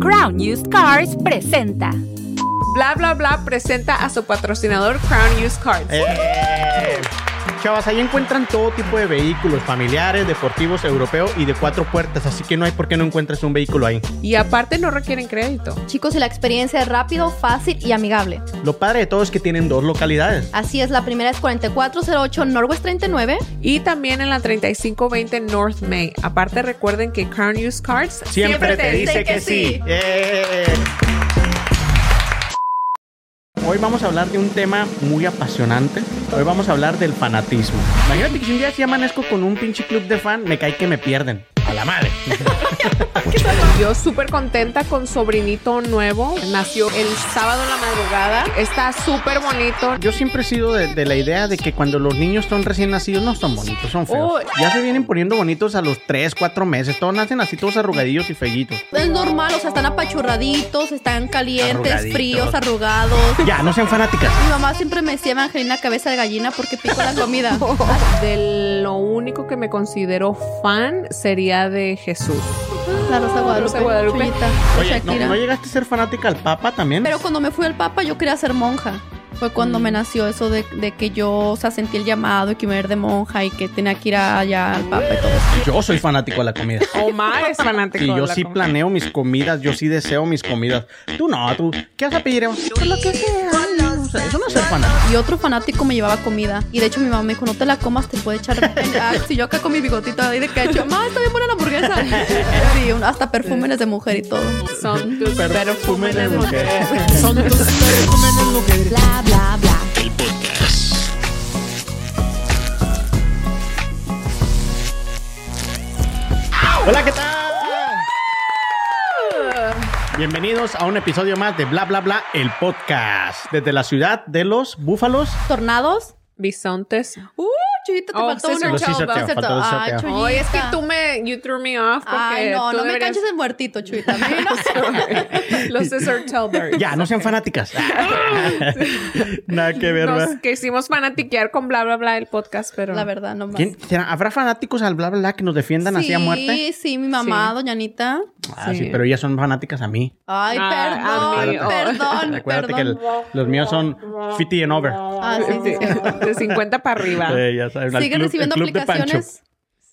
Crown Used Cars presenta. Bla bla bla presenta a su patrocinador Crown Used Cars. Eh, chavas, ahí encuentran todo tipo de vehículos familiares, deportivos, europeos y de cuatro puertas, así que no hay por qué no encuentres un vehículo ahí. Y aparte no requieren crédito. Chicos, y la experiencia es rápido, fácil y amigable. Lo padre de todo es que tienen dos localidades. Así es, la primera es 4408 Northwest 39. Y también en la 3520 North May. Aparte recuerden que Crown Used Cars Siempre, te, dice que, sí. Eh. Hoy vamos a hablar de un tema muy apasionante. Hoy vamos a hablar del fanatismo. Imagínate que si un día sí amanezco con un pinche club de fan, me cae que me pierden. A la madre. Yo súper contenta con sobrinito nuevo. Nació el sábado en la madrugada. Está súper bonito. Yo siempre he sido de, de la idea de que cuando los niños son recién nacidos no son bonitos, son feos. Ya se vienen poniendo bonitos a los 3, 4 meses. Todos nacen así, todos arrugadillos y fellitos. Es normal, o sea, están apachurraditos, están calientes, Arrugaditos. fríos, arrugados. Ya, no sean fanáticas. Mi mamá siempre me decía Evangelina cabeza de gallina porque pico la comida. De lo único que me considero fan sería de Jesús. La Rosa Guadalupe. Rosa Guadalupe. Chuyita, Oye, ¿no, no llegaste a ser fanática al Papa también? Pero cuando me fui al Papa yo quería ser monja. Fue cuando Mm. me nació eso de, de que yo, o sea, sentí el llamado y que me iba a ir de monja y que tenía que ir allá al Papa y todo eso. Yo soy fanático de la comida. Omar es fanático Y de yo la sí comida. planeo mis comidas, yo sí deseo mis comidas. Tú no, tú. ¿Qué vas a pedir? Eva? Pues lo que sea. O sea, eso no es ser fanático. Y otro fanático me llevaba comida. Y de hecho mi mamá me dijo, no te la comas, te puede echar... Ah, si yo acá con mi bigotito ahí de ketchup, mamá, está bien buena la hamburguesa. Sí, hasta perfúmenes de mujer y todo. Son tus Perfume perfumes de de mujer. mujer. Son tus perfumes mujer. Bla, bla, bla. El podcast. Hola, ¿qué tal? Bienvenidos a un episodio más de Bla Bla Bla, el podcast. Desde la ciudad de los búfalos. ¿Tornados? Bisontes. Uh, Chuyita, te Oh, faltó César uno. El Ay. Oye, es que tú me... You threw me off porque Ay, no, tú no me canches de muertito, Chuyita. A mí no. Los Cesar Telberg. Ya, no sean fanáticas. Nada que ver, Nos ¿verdad? quisimos fanatiquear con bla bla bla el podcast, pero... La verdad, no más. ¿Quién- será- ¿Habrá fanáticos al Bla Bla Bla que nos defiendan así a muerte? Sí, sí, mi mamá, Sí. doña Anita. Ah, sí, Sí. pero ellas son fanáticas a mí. Ay, Ah, perdón, perdón, Acuérdate que perdón. el- los míos son 50 and over. Ah, sí, sí, sí. De 50 para arriba. Eh, ya saben, al ¿Siguen club- recibiendo aplicaciones,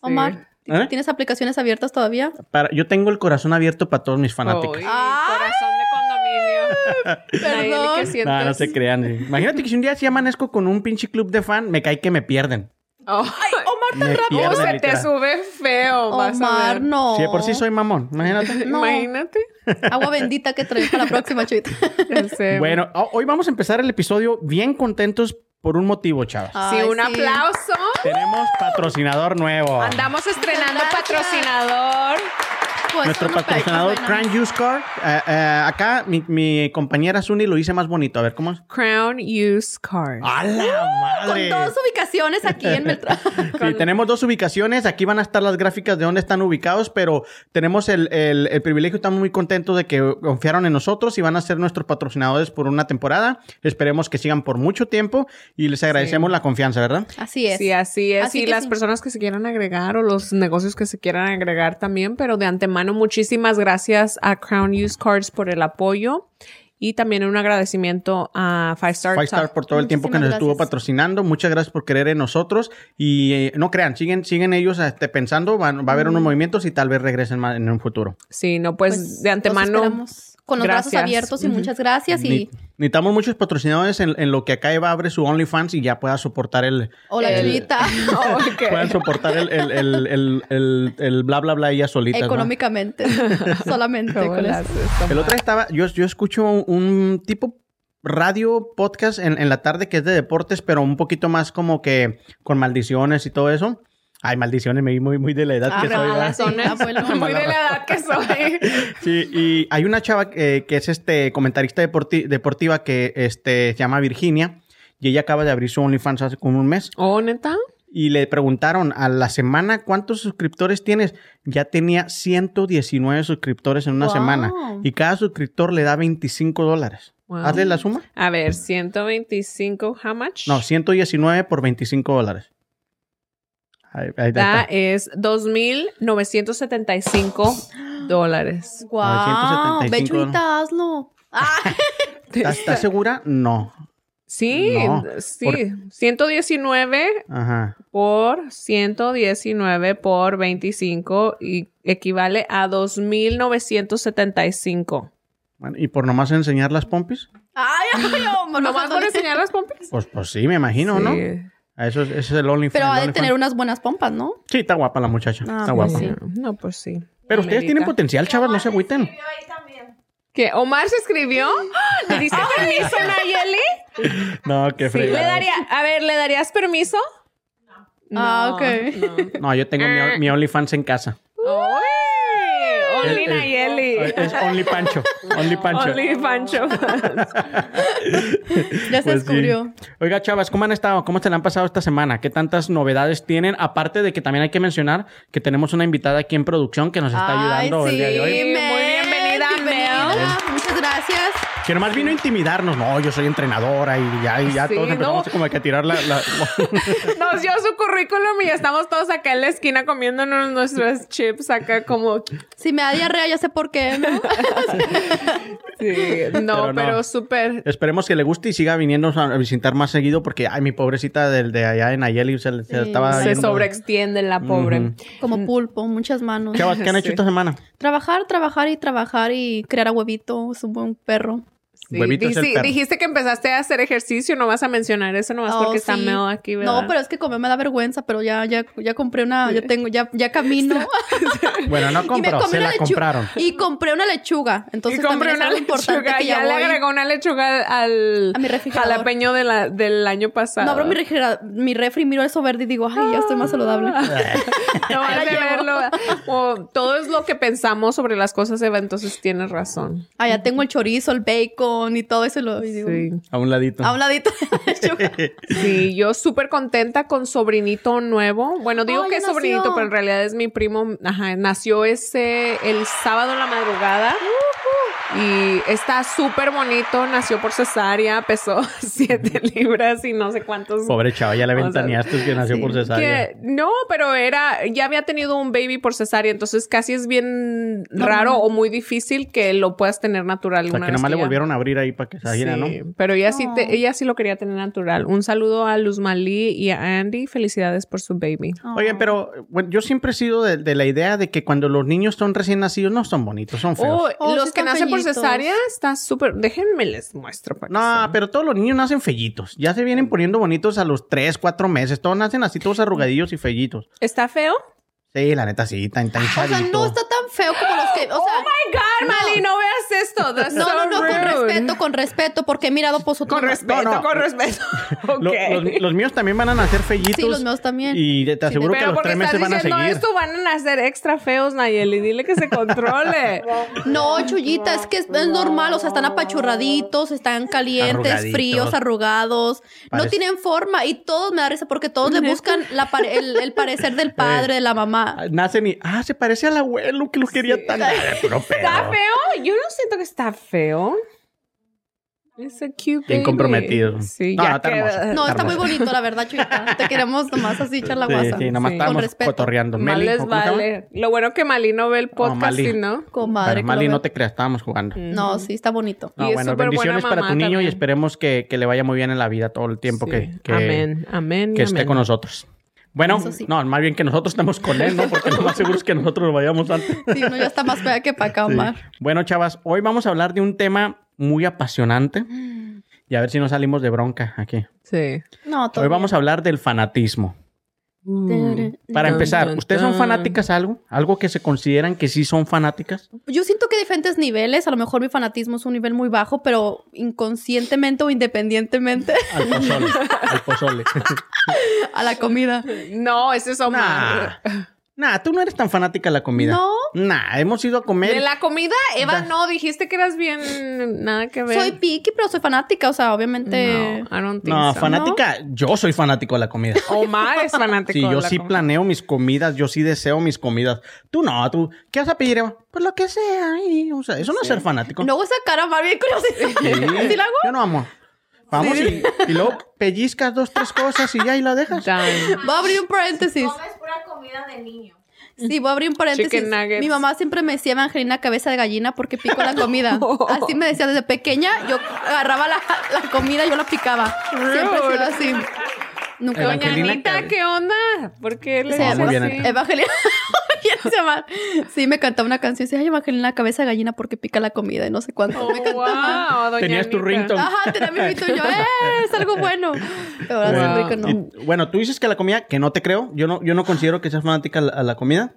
Omar? ¿Eh? ¿Tienes aplicaciones abiertas todavía? Para- yo tengo el corazón abierto para todos mis fanáticos. Ay. corazón de condominio. Perdón. No, no se crean. eh. Imagínate que si un día sí amanezco con un pinche club de fan, me cae que me pierden. Oh. Me Oh, pierden, se te sube feo, vas a Omar, ver. no. Sí, de por sí soy mamón. Imagínate. No. Imagínate. Agua bendita que trae para la próxima, sé. Bueno, ho- hoy vamos a empezar el episodio bien contentos por un motivo, chavas. sí, Ay, un sí. aplauso. Tenemos patrocinador nuevo. Andamos estrenando Gracias. patrocinador. Pues, Nuestro patrocinador. Crown Use Car. Eh, eh, acá mi, mi compañera Suni lo hice más bonito. A ver, ¿cómo es? Crown Use Cars. ¡A la Con madre! dos ubicaciones aquí en Beltrán. Sí, tenemos dos ubicaciones. Aquí van a estar las gráficas de dónde están ubicados, pero tenemos el, el- el privilegio, estamos muy contentos de que confiaron en nosotros y van a ser nuestros patrocinadores por una temporada. Esperemos que sigan por mucho tiempo y les agradecemos la confianza, ¿verdad? Así es. Sí, así es. Así y las sí. personas que se quieran agregar o los negocios que se quieran agregar también, pero de antemano muchísimas gracias a Crown Use Cards por el apoyo y también un agradecimiento a Five Star. Five Star por todo el tiempo que nos estuvo patrocinando. Muchas gracias por creer en nosotros. Y eh, no crean, siguen, siguen ellos este, pensando, van- va a haber unos movimientos y tal vez regresen más en un futuro. Sí, no, pues, Pues, de los antemano. Con los brazos abiertos y muchas gracias. Ni- Y necesitamos muchos patrocinadores en, en lo que acá Eva abre su OnlyFans y ya pueda soportar el, hola, El- Chuyita. Oh, ok. puedan soportar el, el, el, el, el- el bla bla bla ella solita. Económicamente. Solamente ¿Cómo con la eso. El otro día estaba, yo, yo escucho un, un tipo radio podcast en, en la tarde que es de deportes, pero un poquito más como que con maldiciones y todo eso. Ay, maldiciones, me vi muy, muy de la edad Ah, que soy. ¿verdad? sí, abuelo. Muy de la edad que soy. Sí, y hay una chava eh, que es este comentarista deporti- deportiva que este, se llama Virginia y ella acaba de abrir su OnlyFans hace como un mes. ¿Oh, neta? Y le preguntaron a la semana cuántos suscriptores tienes. Ya tenía 119 suscriptores en una Wow. semana. Y cada suscriptor le da 25 dólares. Wow. Hazle la suma. A ver, 125, how much? No, 119 por 25 dólares. Ahí, ahí That está. es 2.975 dólares. Wow. 975. Ve, Chuyita, hazlo. Ah, ¿Estás, estás segura? No. Sí, No, sí. por- 119 Ajá. por 119 por 25 y equivale a 2.975. Bueno, ¿Y por nomás enseñar las pompis? Ay, ay, oh, ¿Nomás por enseñar las pompis? Pues, pues sí, me imagino, ¿no? Sí. A Eso es, ese es el OnlyFans. Pero ha de tener unas buenas pompas, ¿no? Sí, está guapa la muchacha. Ah, está pues guapa. sí. No, pues sí. Pero ustedes tienen potencial, chavas, no se agüiten. ¿Qué? ¿Omar se escribió? ¿Le diste permiso, Nayeli? No, qué Sí, le fregada. daría, a ver, ¿le darías permiso? Ah, No, ok. no. No, yo tengo mi, mi OnlyFans en casa. ¡Uy! Only Es- es- Only Pancho. Only Pancho. Only Pancho. Ya se Pues sí. descubrió. Oiga, chavas, ¿cómo han estado? ¿Cómo se le han pasado esta semana? ¿Qué tantas novedades tienen? Aparte de que también hay que mencionar que tenemos una invitada aquí en producción que nos está ayudando Ay, el día de hoy. Sí, muy bienvenida, Mel. Muchas gracias. Que nomás vino a intimidarnos. No, yo soy entrenadora y ya, y ya Sí, todos empezamos no. como que a tirar la... la- Nos dio su currículum y estamos todos acá en la esquina comiéndonos nuestros chips acá como... Si me da diarrea, ya sé por qué, ¿no? Sí, no, Pero pero, no. súper... Esperemos que le guste y siga viniendo a visitar más seguido porque, ay, mi pobrecita del de allá en Ayeli se, le- se Sí. estaba Se sobreextiende la pobre. Como pulpo, muchas manos. Chavas, ¿qué han hecho Sí. esta semana? Trabajar, trabajar y trabajar y crear a huevito. Es un buen perro. Sí, el perro. dijiste que empezaste a hacer ejercicio, no vas a mencionar eso nomás Oh, porque está sí. Mel aquí, ¿verdad? No, pero es que comer me da vergüenza, pero ya, ya, ya compré una, ya tengo, ya, ya camino. Bueno, no compró, se una la compraron. Y compré una lechuga. Entonces y compré también es una algo importante lechuga, que ya, ya, le agregó una lechuga al A mi refrigerador. jalapeño de la, del año pasado. No abro mi, refrigera- mi refri, miro eso verde y digo, ay, ya estoy más saludable. No has la de llevo. verlo. O todo es lo que pensamos sobre las cosas, Eva, entonces tienes razón. Ah, ya tengo el chorizo, el bacon y todo eso. lo- y digo, Sí. A un ladito. A un ladito. Sí, yo súper contenta con sobrinito nuevo. Bueno, digo Ay, que es sobrinito, pero en realidad es mi primo. Ajá, nació ese el sábado en la madrugada. Y está súper bonito, nació por cesárea, pesó 7 libras y no sé cuántos. Pobre chava, ya le O sea, ventaneaste que nació sí. por cesárea. Que, no, pero era, ya había tenido un baby por cesárea, entonces casi es bien raro o muy difícil que lo puedas tener natural. O sea, una que le ya- volvieron a abrir ahí para que saliera, Sí, ¿no? Pero ella sí, te- Oh. ella sí lo quería tener natural. Un saludo a Luz Malí y a Andy. Felicidades por su baby. Oigan, pero bueno, yo siempre he sido de, de la idea de que cuando los niños son recién nacidos no son bonitos, son feos. Oh, Oh, los sí que están nacen por fellitos. cesárea está súper. Déjenme les muestro. para que No, pero todos los niños nacen fellitos. Ya se vienen poniendo bonitos a los 3, 4 meses. Todos nacen así, todos arrugadillos y fellitos. ¿Está feo? Sí, la neta sí, tan, tan O sea, no está tan feo como los que. O sea, oh my God, Mali, no veas esto. That's no, so no, no, con respeto, con respeto, porque he mirado pues otros. Con respeto, No, no. con respeto. Los, los míos también van a nacer fellitos. Sí, los míos también. Y te aseguro que Pero los porque 3 estás meses van a diciendo seguir. esto, van a nacer extra feos, Nayeli. Dile que se controle. No, Chuyita, es que es, es normal, o sea, están apachurraditos, están calientes, Arrugaditos. fríos, arrugados, no tienen forma y todos me da risa porque todos le buscan la pare- el, el parecer del padre, de la mamá. Nacen y, ah, se parece al abuelo que lo quería tan. Ay, puro pedo. ¿Está feo? Yo no siento que está feo. Es a cute Bien baby. comprometido. Sí, No, ya no, está queda- hermoso. No, está muy hermoso. bonito, la verdad, Chuyita. Te queremos nomás así echar la Sí, guasa. sí, nomás Sí. estábamos cotorreando. Mal Meli, les vale. Lo bueno que Mali no ve el podcast. ¿sí, ¿no? Comadre. Que Mali, no te creas, estábamos jugando. No, sí, está bonito. No, Y es bueno, bendiciones buena para tu niño y esperemos que, que le vaya muy bien en la vida todo el tiempo Sí. que, que, amén, que esté con nosotros. Bueno, sí. no, más bien que nosotros estemos con él, ¿no? Porque lo más seguro es que nosotros lo vayamos antes. Sí, uno ya está más fea que para acá, Sí. Omar. Bueno, chavas, hoy vamos a hablar de un tema muy apasionante y a ver si no salimos de bronca aquí. Sí. No, todo Hoy vamos a hablar del fanatismo. Para empezar, ¿ustedes son fanáticas a algo? ¿Algo que se consideran que sí son fanáticas? Yo siento que hay diferentes niveles. A lo mejor mi fanatismo es un nivel muy bajo, pero inconscientemente o independientemente Al pozole. al pozole. a la comida. No, ese es Omar. nah, tú no eres tan fanática de la comida. No. Nah, hemos ido a comer. De la comida, Eva, Da- no, dijiste que eras bien, nada que ver. Soy picky, pero soy fanática. O sea, obviamente. No, I don't think No, so. fanática, yo soy fanático de la comida. Omar es fanático Sí, de yo la sí comida. planeo mis comidas, yo sí deseo mis comidas. Tú no, tú, ¿qué vas a pedir, Eva? Pues lo que sea. y, o sea, eso no es ser fanático. No hago esa cara más bien curiosa. Sí, ¿Sí la hago? Yo no amo. Vamos y, y luego pellizcas dos, tres cosas y ya y la dejas. Voy a abrir un paréntesis. comida de niño. Sí, voy a abrir un paréntesis. Mi mamá siempre me decía Evangelina cabeza de gallina porque pico la comida. Así me decía desde pequeña, yo agarraba la, la comida y yo la picaba. Siempre he sido así. Nunca Doña Evangelina Anita, ¿qué onda? ¿Por qué le dices así? Evangelina. ¿Quién se llama? Sí, me cantaba una canción. Dice, ay, Evangelina cabeza de gallina porque pica la comida y no sé cuánto. Oh, me cantaba. wow, doña Tenías tu Anita. ringtone. Ajá, tenía mi y yo, ¡eh! Es algo bueno. Pero ahora Wow. rico no. Y, bueno, tú dices que la comida, que no te creo. Yo no, yo no considero que seas fanática a la, a la comida.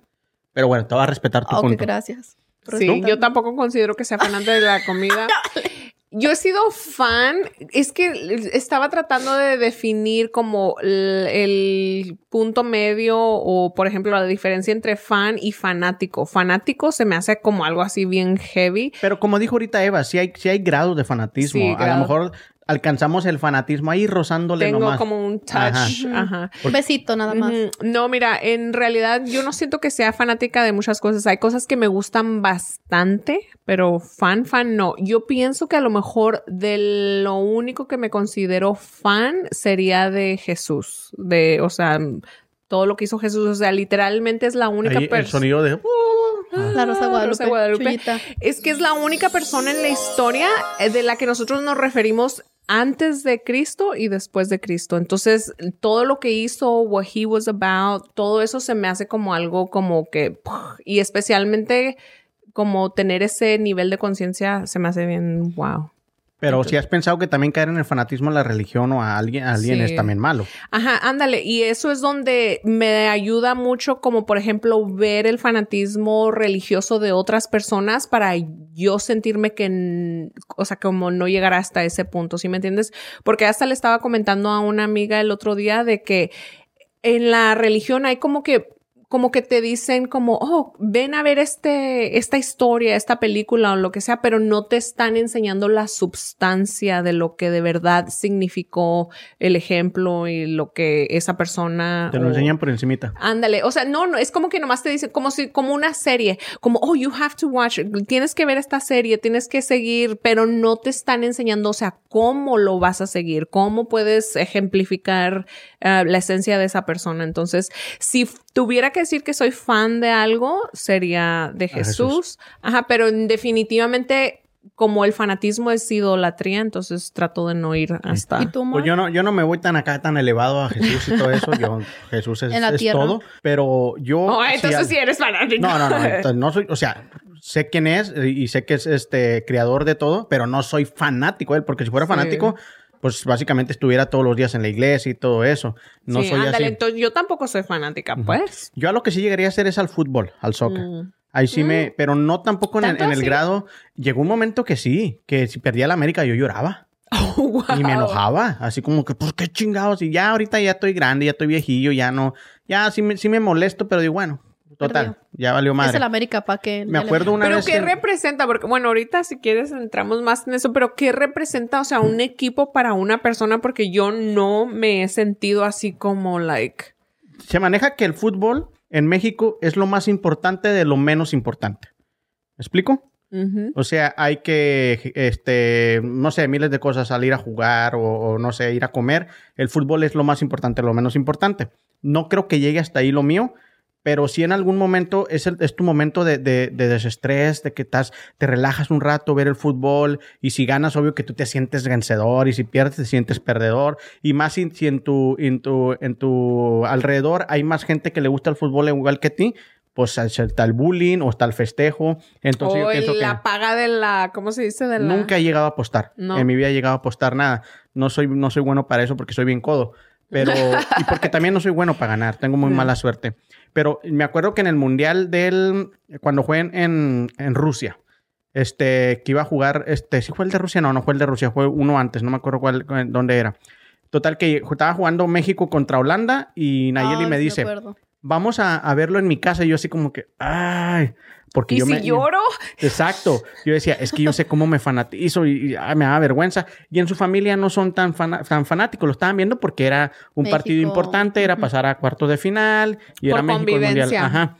Pero bueno, te voy a respetar tu Ah, ok, punto. gracias. Sí, yo tampoco considero que sea fanante de la comida. Yo he sido fan, es que estaba tratando de definir como el, el punto medio o, por ejemplo, la diferencia entre fan y fanático. Fanático se me hace como algo así bien heavy. Pero como dijo ahorita Eva, sí hay, sí hay grados de fanatismo. Sí, a grado. lo mejor alcanzamos el fanatismo ahí rozándole Tengo nomás. como un touch. Ajá. Ajá. Un besito nada más. No, mira, en realidad yo no siento que sea fanática de muchas cosas. Hay cosas que me gustan bastante, pero fan, fan no. Yo pienso que a lo mejor de lo único que me considero fan sería de Jesús. De, o sea, todo lo que hizo Jesús. O sea, literalmente es la única Ahí el persona. sonido de... La Rosa Guadalupe. Rosa Guadalupe. Es que es la única persona en la historia eh, de la que nosotros nos referimos antes de Cristo y después de Cristo. Entonces, todo lo que hizo, what he was about, todo eso se me hace como algo como que, y especialmente como tener ese nivel de conciencia se me hace bien, wow. Pero si has pensado que también caer en el fanatismo a la religión o a alguien, a alguien Sí. es también malo. Ajá, ándale. Y eso es donde me ayuda mucho, como por ejemplo, ver el fanatismo religioso de otras personas para yo sentirme que, o sea, como no llegar hasta ese punto, ¿sí me entiendes? Porque hasta le estaba comentando a una amiga el otro día de que en la religión hay como que como que te dicen como, oh, ven a ver este, esta historia, esta película o lo que sea, pero no te están enseñando la substancia de lo que de verdad significó el ejemplo y lo que esa persona... Te lo o- enseñan por encimita. Ándale, o sea, no, no, es como que nomás te dicen, como si, como una serie, como, oh, you have to watch, tienes que ver esta serie, tienes que seguir, pero no te están enseñando, o sea, cómo lo vas a seguir, cómo puedes ejemplificar eh, la esencia de esa persona. Entonces, si tuviera que decir que soy fan de algo, sería de Jesús. Jesús. Ajá, pero definitivamente, como el fanatismo es idolatría, entonces trato de no ir hasta... ¿Y tú? Pues yo no, yo no me voy tan acá, tan elevado a Jesús y todo eso. Yo, Jesús es, todo. Pero yo... Oh, entonces al- sí eres fanático. No, no, no. entonces no soy, o sea, sé quién es y sé que es este creador de todo, pero no soy fanático de él, porque si fuera Sí. Pues básicamente estuviera todos los días en la iglesia y todo eso. No sí, soy ándale, así. entonces yo tampoco soy fanática, pues. Yo a lo que sí llegaría a hacer es al fútbol, al soccer. Mm. Ahí sí me, pero no tampoco en, el- grado. Llegó un momento que sí, que si perdía la América yo lloraba. Oh, Y me wow. enojaba, así como que, pues qué chingados. Y ya ahorita ya estoy grande, ya estoy viejillo, ya no, ya sí me, sí me molesto, pero digo, bueno, total, Perdió. ya valió Es madre. el América para que... Me acuerdo una Pero vez ¿qué que- representa? Porque, bueno, ahorita si quieres entramos más en eso, pero ¿qué representa, o sea, un equipo para una persona? Porque yo no me he sentido así como, like... se maneja que el fútbol en México es lo más importante de lo menos importante. ¿Me explico? ujú. O sea, hay que, este, no sé, miles de cosas, salir a jugar o, o, no sé, ir a comer. El fútbol es lo más importante, lo menos importante. No creo que llegue hasta ahí lo mío, pero sí en algún momento es, el- es tu momento de, de- de desestrés, de que estás, te relajas un rato, ver el fútbol, y si ganas, obvio que tú te sientes vencedor, y si pierdes, te sientes perdedor, y más si, si en, tu, en, tu, en tu alrededor hay más gente que le gusta el fútbol igual que a ti, pues está el bullying o está el festejo. Entonces yo o que... la paga de la... ¿Cómo se dice? De la... Nunca he llegado a apostar. No. En mi vida he llegado a apostar nada. No soy, no soy bueno para eso porque soy bien codo. Pero, y porque también no soy bueno para ganar. Tengo muy mala suerte. Pero me acuerdo que en el Mundial del, cuando jugué en, en, Rusia, este, que iba a jugar, este, ¿sí fue el de Rusia? No, no fue el de Rusia, fue uno antes, no me acuerdo cuál, dónde era. Total, que estaba jugando México contra Holanda y Nayeli me dice. Vamos a, a verlo en mi casa. Y yo así como que, ay, porque ¿Y yo si me... lloro? Exacto. Yo decía, es que yo sé cómo me fanatizo y, y, ah, me da vergüenza. Y en su familia no son tan, fanáticos. Lo estaban viendo porque era un México. partido importante, era pasar a cuartos de final y Por era México el mundial. convivencia. Ajá.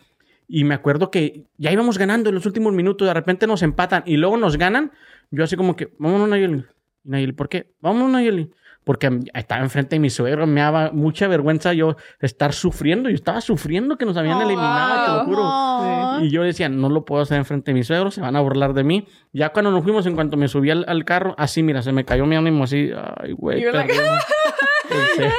Y me acuerdo que ya íbamos ganando en los últimos minutos, de repente nos empatan y luego nos ganan. Yo así como que, vámonos Nayeli. Nayeli, ¿por qué? Vámonos Nayeli. Porque estaba enfrente de mi suegro, me daba mucha vergüenza yo estar sufriendo. Yo estaba sufriendo que nos habían eliminado, te lo juro. Y yo decía, no lo puedo hacer enfrente de mi suegro, se van a burlar de mí. Ya cuando nos fuimos, en cuanto me subí al, al carro, así, mira, se me cayó mi ánimo así. Ay, güey. En serio.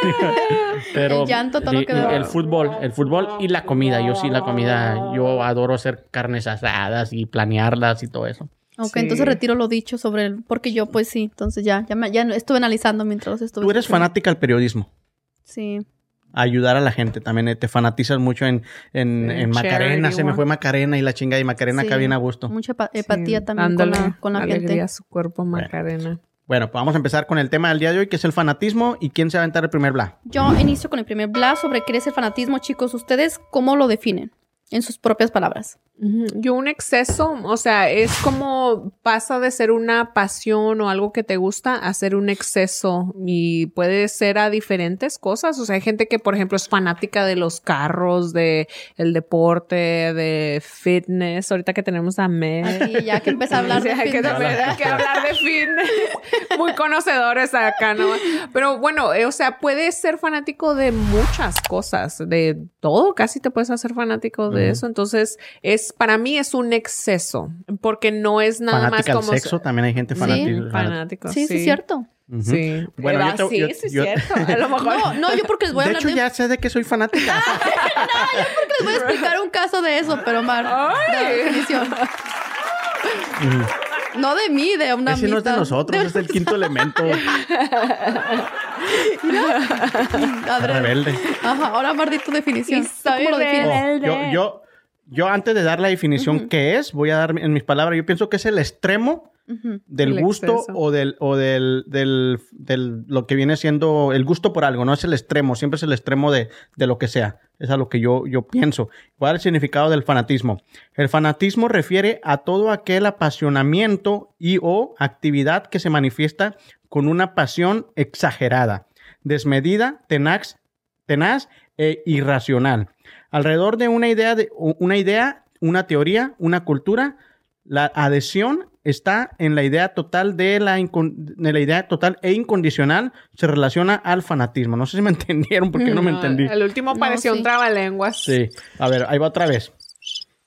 Pero El llanto, todo sí, el fútbol, el fútbol y la comida. Yo sí, la comida, yo adoro hacer carnes asadas y planearlas y todo eso. Ok, Sí. entonces retiro lo dicho sobre el... Porque yo, pues sí, entonces ya, ya, me- ya estuve analizando mientras los estuve... Tú eres escuchando. fanática al periodismo. Sí. ayudar a la gente. También eh, te fanatizas mucho en, en, Macarena. Se me fue Macarena y la chinga y Macarena acá Sí. bien a gusto. Mucha Sí, empatía también con la, con la alegría gente. a su cuerpo, Macarena. Bueno, pues vamos a empezar con el tema del día de hoy, que es el fanatismo. ¿Y quién se va a aventar el primer bla? Yo inicio con el primer blast sobre qué es el fanatismo, chicos. ¿Ustedes cómo lo definen? En sus propias palabras. Yo un exceso, o sea, es como pasa de ser una pasión o algo que te gusta a ser un exceso y puede ser a diferentes cosas. O sea, hay gente que, por ejemplo, es fanática de los carros, de el deporte, de fitness. Ahorita que tenemos a Meg. Aquí ya que empezar a hablar de fitness. hay que hablar de fitness. Muy conocedores acá, ¿no? Pero bueno, eh, o sea, puedes ser fanático de muchas cosas, de todo, casi te puedes hacer fanático de Ujú. eso. Entonces, es para mí es un exceso, porque no es nada Fanática más como sexo, también hay gente Sí, fanática. fanático. Sí, sí, es cierto. Ujú. Sí. Bueno, Eh, yo te- sí, yo- sí, es yo- cierto. A lo mejor. No, no, yo porque les voy a De hablar hecho, de... ya sé de que soy fanática. Les voy a explicar un caso de eso, pero Mar, Ay. de definición. No de mí, de una Ese no es de nosotros, es del quinto elemento. Rebelde. Ajá, ahora Mar, di tu definición. Y ¿Tú soy ¿Cómo lo defines? rebelde. Oh, yo, yo, yo antes de dar la definición que es, voy a dar en mis palabras, yo pienso que es el extremo Del El gusto exceso. o del o del, del, del- lo que viene siendo el gusto por algo, no es el extremo, siempre es el extremo de, de lo que sea. Es a lo que yo, yo pienso. ¿Cuál es el significado del fanatismo? El fanatismo refiere a todo aquel apasionamiento y o actividad que se manifiesta con una pasión exagerada, desmedida, tenaz, tenaz e irracional. Alrededor de una idea, de, una idea, una teoría, una cultura, la adhesión está en la idea total de la, incon- de la idea total e incondicional se relaciona al fanatismo. No sé si me entendieron porque no me entendí. El último No, pareció sí. un trabalenguas. Sí, a ver, ahí va otra vez.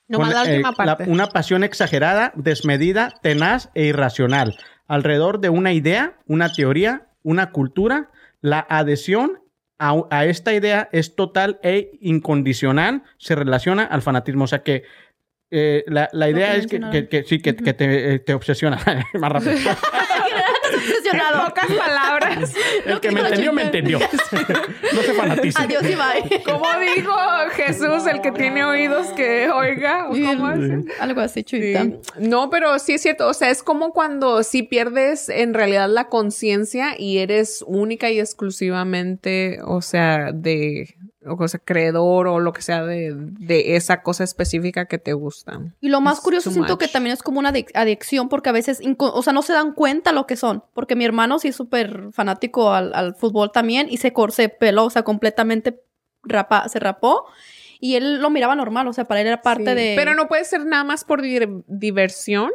Nomás Con, la eh, última la- parte. una pasión exagerada, desmedida, tenaz e irracional. Alrededor de una idea, una teoría, una cultura, la adhesión a, a esta idea es total e incondicional, se relaciona al fanatismo. O sea que eh, la, la idea es que, que- que sí, que, que te, eh, te obsesiona. Más rápido. En obsesionado. pocas palabras. El que me entendió, me entendió. no se fanatice. Adiós y bye. Como dijo Jesús, el que tiene oídos que oiga. ¿o cómo es? Algo así, Sí. chuita. No, pero sí es cierto. O sea, es como cuando si pierdes en realidad la conciencia y eres única y exclusivamente, o sea, de, o sea, creedor o lo que sea de, de esa cosa específica que te gusta. Y lo más It's curioso siento que también es como una adic- adicción porque a veces, o sea, no se dan cuenta lo que son. Porque mi hermano sí es súper fanático al, al fútbol también y se, se peló, o sea, completamente rapa, se rapó. Y él lo miraba normal, o sea, para él era parte Sí. de... Pero no puede ser nada más por diversión.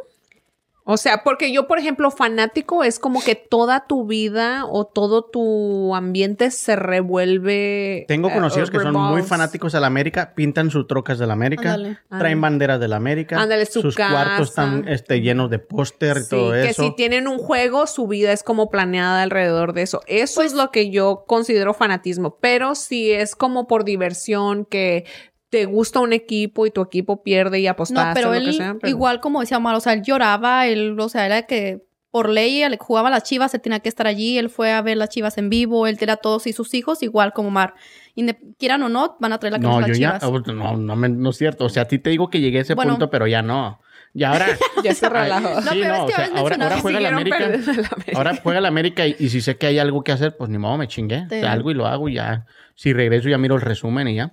O sea, porque yo, por ejemplo, fanático es como que toda tu vida o todo tu ambiente se revuelve. Tengo eh, conocidos que son muy fanáticos de la América, pintan sus trocas de la América, traen banderas de la América, Ándale, su sus cuartos están casa. este, llenos de póster y Sí, todo que eso. si tienen un juego, su vida es como planeada alrededor de eso. Eso Pues es lo que yo considero fanatismo. Pero si es como por diversión, que te gusta un equipo y tu equipo pierde y apostaste No, pero o lo él que sea. pero- igual como decía Omar, o sea, él lloraba, él, o sea, era que por ley él jugaba a las chivas, él tenía que estar allí, él fue a ver las chivas en vivo, él tenía a todos y sus hijos, igual como Omar. Inde- quieran o no, van a traer la No, yo las ya, chivas. oh, no, no, me- no es cierto. O sea, a ti te digo que llegué a ese Bueno. punto, pero ya no. Y ahora. Ya se relajó. No, sí, pero es no, que o sea, ahora, ahora juega la América. la América. Ahora juega la América y, y si sé que hay algo que hacer, pues ni modo, me chingué. Sí. O sea, algo y lo hago y ya. Si regreso ya miro el resumen y ya.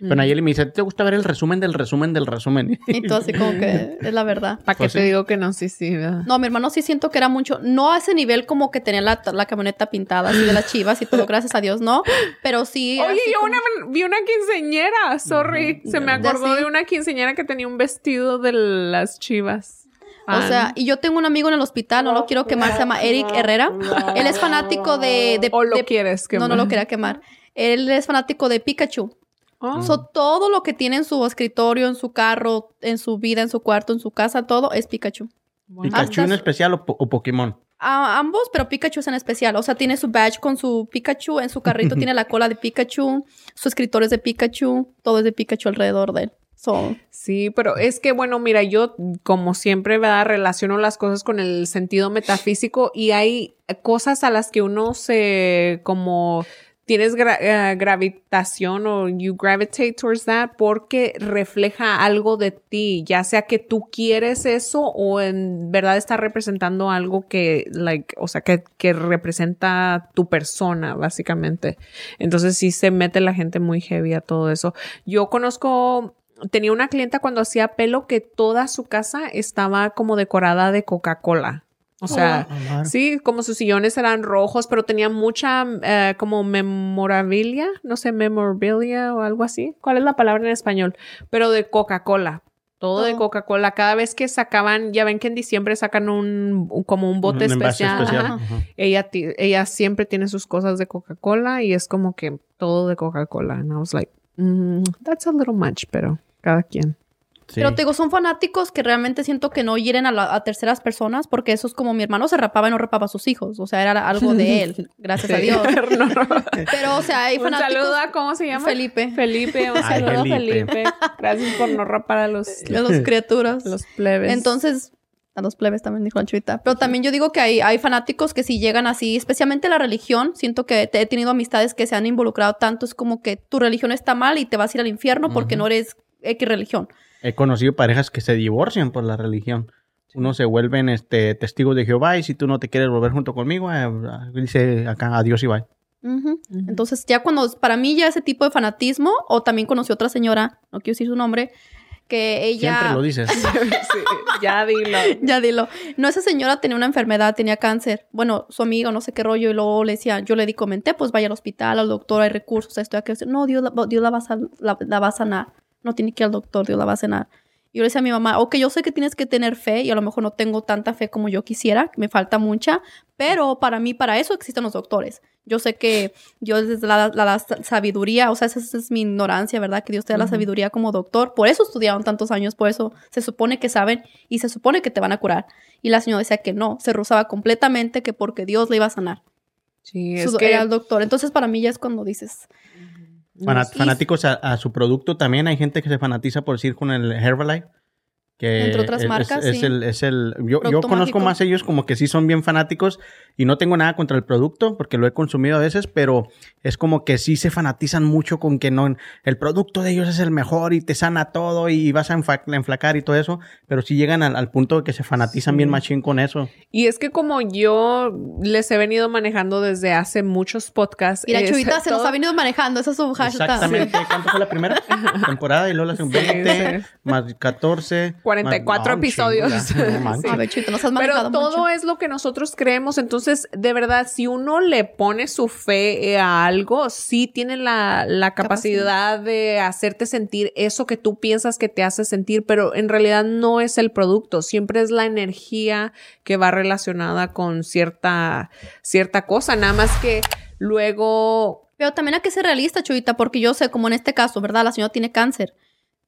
Pero Nayeli me dice, ¿te gusta ver el resumen del resumen del resumen? Y todo así como que es la verdad. ¿Para qué Pues te sí. digo que no? Sí, sí. ¿verdad? No, mi hermano sí siento que era mucho, no a ese nivel como que tenía la, la camioneta pintada así de las chivas y todo, gracias a Dios, no, pero sí. Oye, yo como- una- vi una quinceñera, sorry. Se me ¿De acordó sí? de una quinceñera que tenía un vestido de las chivas. O sea, y yo tengo un amigo en el hospital, no lo quiero quemar, se llama Eric Herrera. Él es fanático de... de- o lo de- quieres que No, no lo quería quemar. Él es fanático de Pikachu. Oh. So, todo lo que tiene en su escritorio, en su carro, en su vida, en su cuarto, en su casa, todo es Pikachu. ¿Pikachu en especial o, po- o Pokémon? A ambos, pero Pikachu es en especial. O sea, tiene su badge con su Pikachu, en su carrito tiene la cola de Pikachu, su escritorio es de Pikachu, todo es de Pikachu alrededor de él. So, Sí, pero es que, bueno, mira, yo como siempre, ¿verdad? Relaciono las cosas con el sentido metafísico y hay cosas a las que uno se como tienes eh, gravitación o you gravitate towards that porque refleja algo de ti, ya sea que tú quieres eso o en verdad está representando algo que, like, o sea, que, que representa tu persona, básicamente. Entonces sí se mete la gente muy heavy a todo eso. Yo conozco tenía una clienta cuando hacía pelo que toda su casa estaba como decorada de Coca-Cola. O sea, Ah, sí, como sus sillones eran rojos, pero tenía mucha eh, como memorabilia, no sé, memorabilia o algo así. ¿Cuál es la palabra en español? Pero de Coca-Cola. Todo de Oh. Coca-Cola. Cada vez que sacaban, ya ven que en diciembre sacan un, un- como un bote Un especial. especial. ajá. Ajá. Ella, ti- ella siempre tiene sus cosas de Coca-Cola y es como que todo de Coca-Cola. And I was like, mm, that's a little much, pero cada quien. Sí. Pero te digo, son fanáticos que realmente siento que no hieren a, la- a terceras personas porque eso es como mi hermano se rapaba y no rapaba a sus hijos. O sea, era algo de él, gracias a Sí. Dios. No, no. Pero, o sea, hay Un fanáticos... saludo a, ¿cómo se llama? Felipe. Felipe, un Ay, saludo a Felipe. Felipe. Gracias por no rapar a los, de las criaturas. los plebes. Entonces, a los plebes también dijo la chuvita. Pero también yo digo que hay, hay fanáticos que si llegan así, especialmente la religión, siento que te- he tenido amistades que se han involucrado tanto, es como que tu religión está mal y te vas a ir al infierno porque no eres X religión. He conocido parejas que se divorcian por la religión. Uno se vuelven este, testigos de Jehová y si tú no te quieres volver junto conmigo, eh, dice acá adiós y bye. Ujú. Ujú. Entonces, ya cuando, para mí ya ese tipo de fanatismo, o también conocí otra señora, no quiero decir su nombre, que ella... Siempre lo dices. Sí, ya dilo. Ya dilo. No, esa señora tenía una enfermedad, tenía cáncer. Bueno, su amiga, no sé qué rollo, y luego le decía, yo le di, comenté, pues vaya al hospital, al doctor, hay recursos, esto, aquello. No, Dios, la- Dios la, va a, sal- la, la va a sanar. No tiene que ir al doctor, Dios la va a sanar. Y yo le decía a mi mamá, ok, yo sé que tienes que tener fe, y a lo mejor no tengo tanta fe como yo quisiera, me falta mucha, pero para mí, para eso existen los doctores. Yo sé que Dios les da la, la sabiduría, o sea, esa, esa es mi ignorancia, ¿verdad? Que Dios te da la Ujú. sabiduría como doctor. Por eso estudiaron tantos años, por eso se supone que saben y se supone que te van a curar. Y la señora decía que no, se rozaba completamente que porque Dios le iba a sanar. Sí, Su- es que Era el doctor. Entonces, para mí ya es cuando dices, Fanáticos a, a su producto también. Hay gente que se fanatiza por decir con el Herbalife. Que Entre otras es- marcas, es, sí. el, es el, yo, yo conozco mágico. más ellos como que sí son bien fanáticos y no tengo nada contra el producto porque lo he consumido a veces, pero es como que sí se fanatizan mucho con que no, el producto de ellos es el mejor y te sana todo y vas a enflacar y todo eso, pero sí llegan al, al punto de que se fanatizan bien machín con eso. Y es que como yo les he venido manejando desde hace muchos podcasts. mira, es Chuvita se nos todo- ha venido manejando, esa es su hashtag. Exactamente. ¿Cuánto fue la primera temporada? Y luego la segunda, Sí, 20, sí. más 14. 44 más- no, episodios. no Pero todo mucho. es lo que nosotros creemos. Entonces, de verdad, si uno le pone su fe eh, a algo, sí tiene la, la capacidad de hacerte sentir eso que tú piensas que te hace sentir, pero en realidad no es el producto. Siempre es la energía que va relacionada con cierta, cierta cosa. Nada más que luego Pero también hay que ser realista, Chuvita, porque yo sé, como en este caso, ¿verdad? La señora tiene cáncer.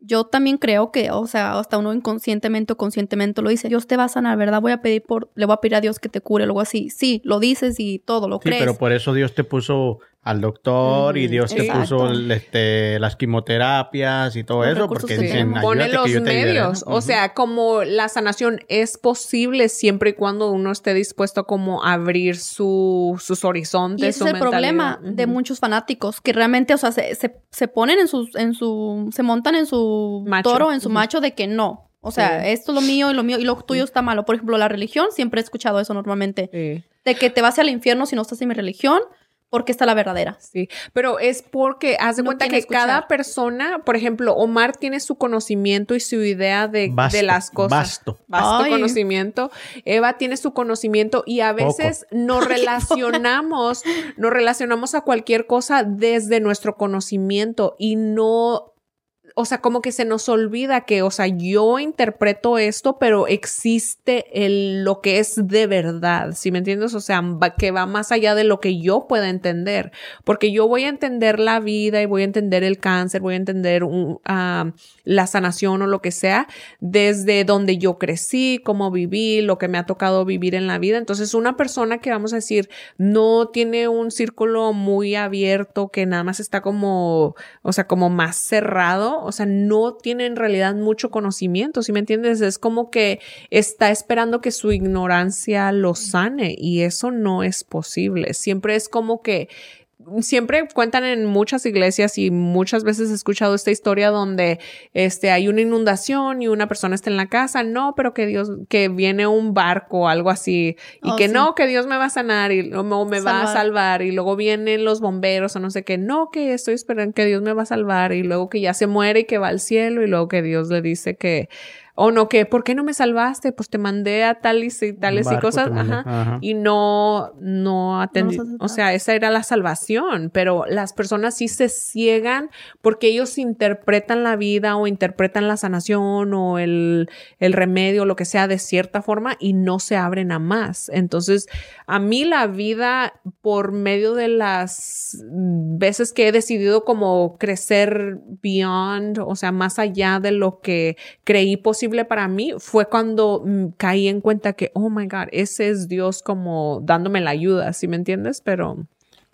Yo también creo que, o sea, hasta uno inconscientemente o conscientemente lo dice. Dios te va a sanar, ¿verdad? Voy a pedir por, le voy a pedir a Dios que te cure, luego así. Sí, lo dices y todo, lo Sí, crees. pero por eso Dios te puso al doctor y Mm, Dios te exacto. puso el, este, las quimoterapias y todo Los eso, porque dicen, pone los que yo te ayudaré", medios. ¿no? O sea, como la sanación es posible siempre y cuando uno esté dispuesto a como abrir su, sus horizontes. Y ese su es el problema de muchos fanáticos, que realmente, o sea, se, se, se ponen en sus, en su, se montan en su Macho. toro, en su macho de que no. O sea, Sí. esto es lo mío y lo mío y lo tuyo está malo. Por ejemplo, la religión, siempre he escuchado eso normalmente. Sí. De que te vas al infierno si no estás en mi religión, porque está la verdadera. Sí, pero es porque haz de No cuenta que escuchar. cada persona, por ejemplo, Omar tiene su conocimiento y su idea de, Vasto, de las cosas. vasto. Vasto Ay. conocimiento. Eva tiene su conocimiento y a veces nos relacionamos, nos relacionamos a cualquier cosa desde nuestro conocimiento y no o sea, como que se nos olvida que, o sea, yo interpreto esto, pero existe el, lo que es de verdad, ¿sí me entiendes? O sea, va- que va más allá de lo que yo pueda entender, porque yo voy a entender la vida y voy a entender el cáncer, voy a entender ah, la sanación o lo que sea desde donde yo crecí, cómo viví, lo que me ha tocado vivir en la vida. Entonces, una persona que vamos a decir no tiene un círculo muy abierto, que nada más está como, o sea, como más cerrado, o sea, no tiene en realidad mucho conocimiento, ¿sí me entiendes? Es como que está esperando que su ignorancia lo sane y eso no es posible. Siempre es como que siempre cuentan en muchas iglesias y muchas veces he escuchado esta historia donde este hay una inundación y una persona está en la casa, no, pero que Dios, que viene un barco o algo así y Oh, que sí. no, que Dios me va a sanar y o me va a Salvar. salvar y luego vienen los bomberos o no sé qué, no, que estoy esperando que Dios me va a salvar y luego que ya se muere y que va al cielo y luego que Dios le dice que o no, que ¿por qué no me salvaste? Pues te mandé a tales y tales y cosas, ajá, Ajá. y no, no atendí. No o sea, esa era la salvación, pero las personas sí se ciegan porque ellos interpretan la vida o interpretan la sanación o el, el remedio, lo que sea, de cierta forma y no se abren a más. Entonces, a mí la vida, por medio de las veces que he decidido como crecer beyond, o sea, más allá de lo que creí posible para mí, fue cuando mm, caí en cuenta que, oh my God, ese es Dios como dándome la ayuda, ¿sí me entiendes? Pero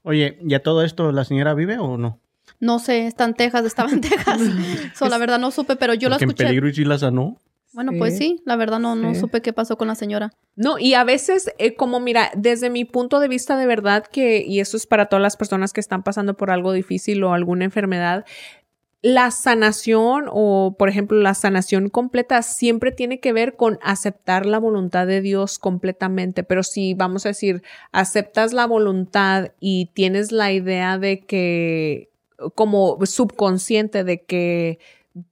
Oye, ¿ya todo esto la señora vive o no? No sé, está en Texas, estaba en Texas. So, la verdad no supe, pero yo la Porque en escuché. peligro y sí la sanó. Bueno, Sí. pues sí, la verdad no, no Sí. supe qué pasó con la señora. No, y a veces, eh, como mira, desde mi punto de vista de verdad que, y eso es para todas las personas que están pasando por algo difícil o alguna enfermedad, la sanación o, por ejemplo, la sanación completa siempre tiene que ver con aceptar la voluntad de Dios completamente. Pero si, vamos a decir, aceptas la voluntad y tienes la idea de que, como subconsciente de que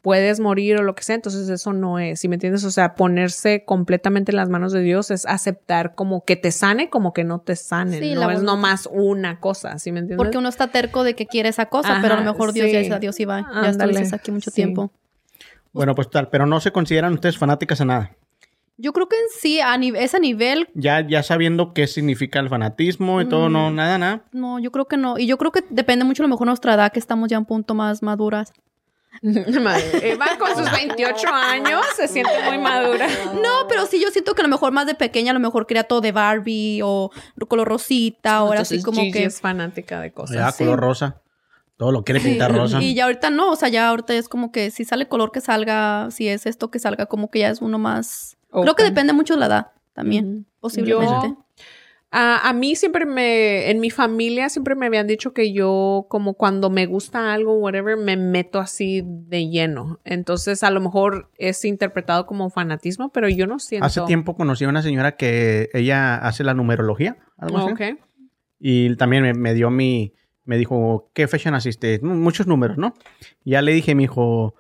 puedes morir o lo que sea, entonces eso no es, ¿sí me entiendes? O sea, ponerse completamente en las manos de Dios es aceptar como que te sane, como que no te sane, Sí, no es voluntad. nomás una cosa, ¿sí me entiendes? Porque uno está terco de que quiere esa cosa, pero a lo mejor Dios ya sí. dice adiós y va. Ya estuviste aquí mucho sí. tiempo. Bueno, pues tal, pero no se consideran ustedes fanáticas a nada. Yo creo que en sí, a ni- ese nivel, Ya, ya sabiendo qué significa el fanatismo y todo, no, nada, nada. no, yo creo que no. Y yo creo que depende mucho a lo mejor nuestra edad, que estamos ya un punto más maduras. Eva con sus 28 años se siente muy madura. No, pero sí, yo siento que a lo mejor más de pequeña, a lo mejor quería todo de Barbie o color rosita, ahora así Entonces, como Gigi que... es fanática de cosas. Ya, sí. color rosa. Todo lo quiere pintar rosa. Y ya ahorita no, o sea, ya ahorita es como que si sale color que salga, si es esto que salga, como que ya es uno más... Creo que depende mucho de la edad también, posiblemente. Yo- A, a mí siempre me, en mi familia siempre me habían dicho que yo como cuando me gusta algo, whatever, me meto así de lleno. Entonces a lo mejor es interpretado como fanatismo, pero yo no siento. Hace tiempo conocí a una señora que ella hace la numerología, algo así. Ok. Y también me, me dio mi, me dijo, ¿qué fecha naciste? Muchos números, ¿no? Ya le dije, me dijo,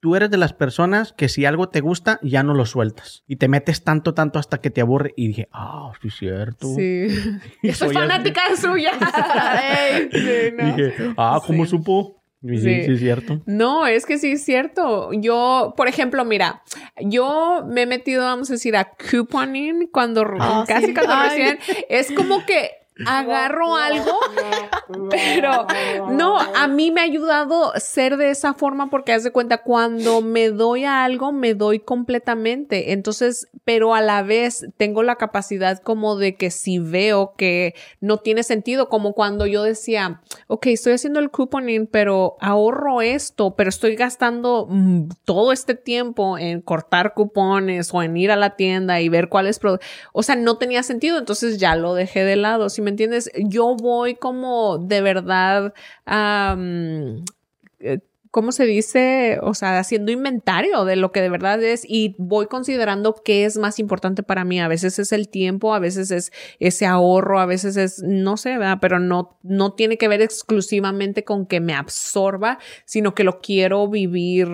tú eres de las personas que si algo te gusta, ya no lo sueltas. Y te metes tanto, tanto hasta que te aburre. Y dije, ah, sí es cierto. Sí. Y soy fanática de suya. Sí, no. Dije, ah, ¿cómo Sí. supo? Sí, Sí. sí es cierto. No, es que sí es cierto. Yo, por ejemplo, mira, yo me he metido, vamos a decir, a couponing cuando Ah, casi sí. cuando Ay. recién es como que agarro algo, pero no, a mí me ha ayudado ser de esa forma porque haz de cuenta cuando me doy a algo me doy completamente. Entonces, pero a la vez tengo la capacidad como de que si veo que no tiene sentido, como cuando yo decía, ok, estoy haciendo el couponing, pero ahorro esto, pero estoy gastando mm, todo este tiempo en cortar cupones o en ir a la tienda y ver cuáles, produ- o sea, no tenía sentido, entonces ya lo dejé de lado, ¿sí me entiendes? Yo voy como de verdad, eh, ¿cómo se dice? O sea, haciendo inventario de lo que de verdad es y voy considerando qué es más importante para mí. A veces es el tiempo, a veces es ese ahorro, a veces es, no sé, ¿verdad? Pero no, no tiene que ver exclusivamente con que me absorba, sino que lo quiero vivir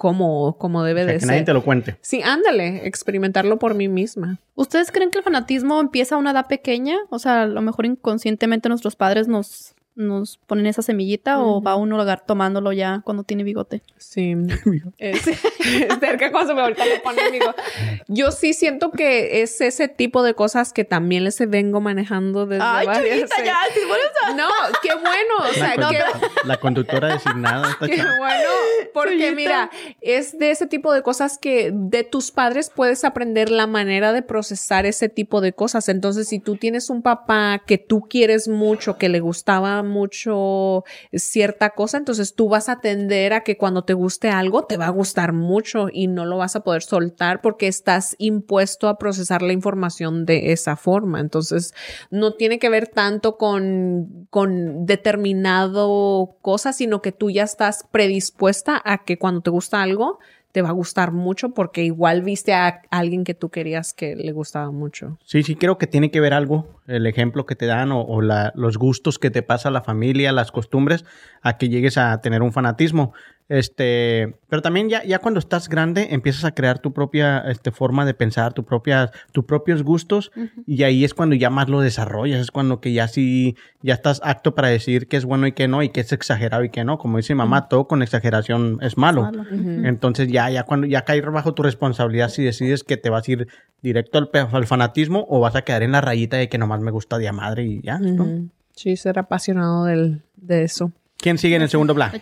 como, como debe O sea, de que nadie ser. te lo cuente. Sí, ándale, experimentarlo por mí misma. ¿Ustedes creen que el fanatismo empieza a una edad pequeña? O sea, a lo mejor inconscientemente nuestros padres nos, nos ponen esa semillita o va uno a agar- tomándolo ya cuando tiene bigote. Sí. Es, cerca cuando me ahorita le ponen, digo. Yo sí siento que es ese tipo de cosas que también les vengo manejando desde Ay, varias- chulita, ya, sí, No, qué bueno. O sea, La, qué, la conductora designada. qué chava. bueno. Porque mira, es de ese tipo de cosas que de tus padres puedes aprender la manera de procesar ese tipo de cosas. Entonces, si tú tienes un papá que tú quieres mucho, que le gustaba mucho cierta cosa, entonces tú vas a tender a que cuando te guste algo, te va a gustar mucho y no lo vas a poder soltar porque estás impuesto a procesar la información de esa forma. Entonces, no tiene que ver tanto con, con determinado cosa, sino que tú ya estás predispuesta a que cuando te gusta algo, te va a gustar mucho porque igual viste a alguien que tú querías que le gustaba mucho. Sí, sí, creo que tiene que ver algo, el ejemplo que te dan o, la- los gustos que te pasa la familia, las costumbres, a que llegues a tener un fanatismo. Este, pero también ya, ya cuando estás grande empiezas a crear tu propia este, forma de pensar, tu propia, tus propios gustos y ahí es cuando ya más lo desarrollas, es cuando que ya sí, ya estás apto para decir qué es bueno y qué no y qué es exagerado y qué no. Como dice mi mamá, todo con exageración es malo. malo. Entonces ya, ya cuando ya cae bajo tu responsabilidad si decides que te vas a ir directo al, al fanatismo o vas a quedar en la rayita de que nomás me gusta de a madre y ya. ¿no? Sí, ser apasionado del, de eso. ¿Quién sigue en el segundo bla?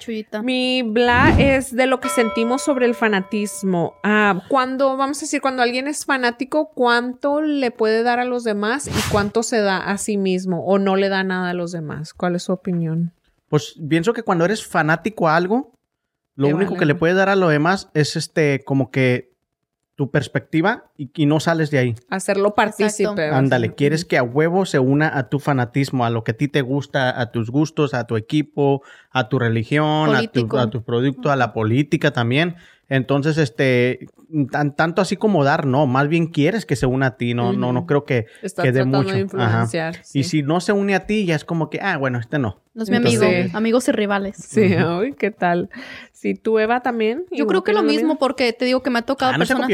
Mi bla es de lo que sentimos sobre el fanatismo. Ah, cuando, vamos a decir, cuando alguien es fanático, ¿cuánto le puede dar a los demás y cuánto se da a sí mismo o no le da nada a los demás? ¿Cuál es su opinión? Pues pienso que cuando eres fanático a algo, lo único vale. que le puedes dar a lo demás es este como que tu perspectiva y, y no sales de ahí. Hacerlo partícipe. Ándale, quieres que a huevo se una a tu fanatismo, a lo que a ti te gusta, a tus gustos, a tu equipo, a tu religión, a tu, a tu producto, a la política también. Entonces, este, tan, tanto así como dar, no, más bien quieres que se una a ti, no, no, no creo que, Está que dé tratando mucho. de Ajá. influenciar. Y sí. si no se une a ti, ya es como que, ah, bueno, este no. No es mi amigo. Amigos y rivales. Sí, uy, ¿qué tal? Si tú, Eva, también. Yo creo que lo ¿Opinas mismo porque te digo que me ha tocado Ah, personas...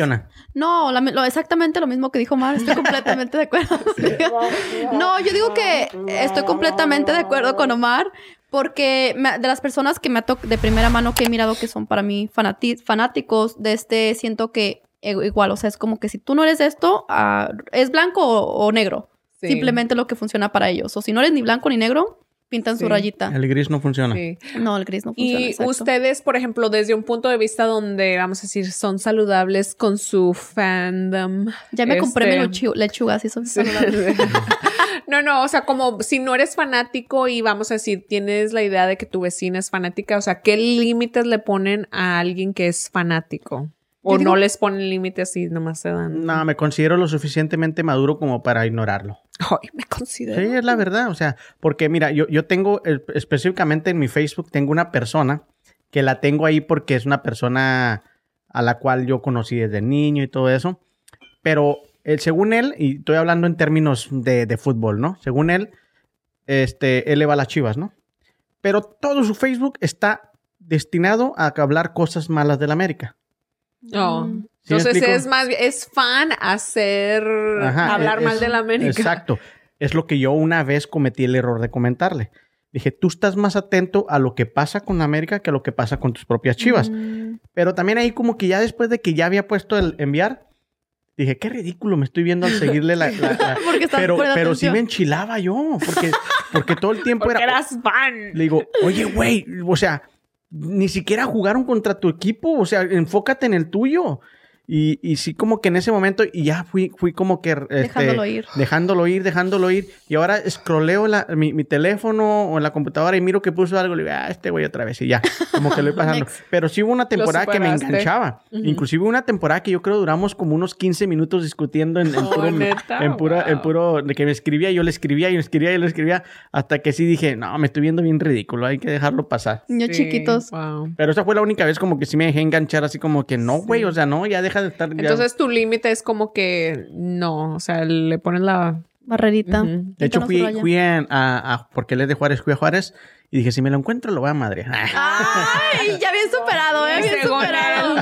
No, la- lo- exactamente lo mismo que dijo Mar. Estoy completamente de acuerdo. no, yo digo que estoy completamente de acuerdo con Omar porque me- de las personas que me ha tocado de primera mano que he mirado que son para mí fanati- fanáticos de este, siento que eh, igual, o sea, es como que si tú no eres esto, ah, es blanco o, o negro. Sí. Simplemente lo que funciona para ellos. O si no eres ni blanco ni negro, pintan Sí. su rayita. El gris no funciona. Sí. No, el gris no funciona. Y exacto. ustedes, por ejemplo, desde un punto de vista donde, vamos a decir, son saludables con su fandom. Ya me compré mi este, lechu- lechugas y eso. Sí. No, no, o sea, como si no eres fanático y vamos a decir, tienes la idea de que tu vecina es fanática, o sea, ¿qué límites le ponen a alguien que es fanático? O digo- no les ponen límites y nomás se dan. No, me considero lo suficientemente maduro como para ignorarlo. Ay, me considero. Sí, es la verdad. O sea, porque mira, yo, yo tengo eh, específicamente en mi Facebook, tengo una persona que la tengo ahí porque es una persona a la cual yo conocí desde niño y todo eso. Pero eh, según él, y estoy hablando en términos de, de fútbol, ¿no? Según él, este, él le va a las chivas, ¿no? Pero todo su Facebook está destinado a hablar cosas malas del América. Oh. ¿Sí Entonces es más, es fan hacer, Ajá, hablar es- mal de la América. Exacto. Es lo que yo una vez cometí el error de comentarle. Dije, tú estás más atento a lo que pasa con América que a lo que pasa con tus propias chivas. Mm. Pero también ahí como que ya después de que ya había puesto el enviar, dije, qué ridículo me estoy viendo al seguirle la... la- Pero, pero sí me enchilaba yo, porque, porque todo el tiempo Porque era... eras fan. Le digo, oye, güey, o sea, ni siquiera jugaron contra tu equipo, o sea, enfócate en el tuyo. Y, y sí, como que en ese momento, y ya fui, fui como que... este, Dejándolo ir. Dejándolo ir, dejándolo ir. Y ahora scrolleo la- mi, mi teléfono o en la computadora y miro que puso algo. Le digo, ah, este güey otra vez. Y ya, como que lo voy pasando. Pero sí hubo una temporada que me enganchaba. Ujú. Inclusive una temporada que yo creo duramos como unos 15 minutos discutiendo en, en Oh, puro... ¿neta? En, pura, en Wow. puro... De que me escribía, yo le escribía, y le escribía, y le escribía. Hasta que sí dije, no, me estoy viendo bien ridículo. Hay que dejarlo pasar. Niños Sí, chiquitos. wow. Pero esa fue la única vez como que sí me dejé enganchar así como que no, güey. O sea, no, ya deja de estar... ya- Entonces tu límite es como que no, o sea, le pones la Barrerita. De hecho, fui, fui a, a- porque él es de Juárez, fui a Juárez y dije, si me lo encuentro, lo voy a madre. Ay, ya bien superado, eh, bien superado.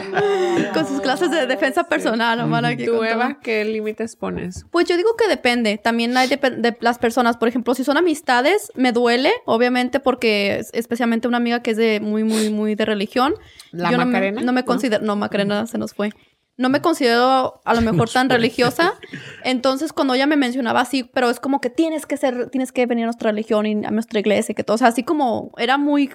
Con sus clases de defensa personal, Omar, aquí ¿Tú. Eva, qué límites pones? Pues yo digo que depende. También hay de, las personas. Por ejemplo, si son amistades, me duele, obviamente, porque es- especialmente una amiga que es de muy, muy, muy de religión. ¿La yo no me- Macarena? No me, ¿No? considero. No, Macarena se nos fue. No me considero a lo mejor tan religiosa. Entonces, cuando ella me mencionaba así, pero es como que tienes que ser, tienes que venir a nuestra religión y a nuestra iglesia, y que todo, o sea, así como era muy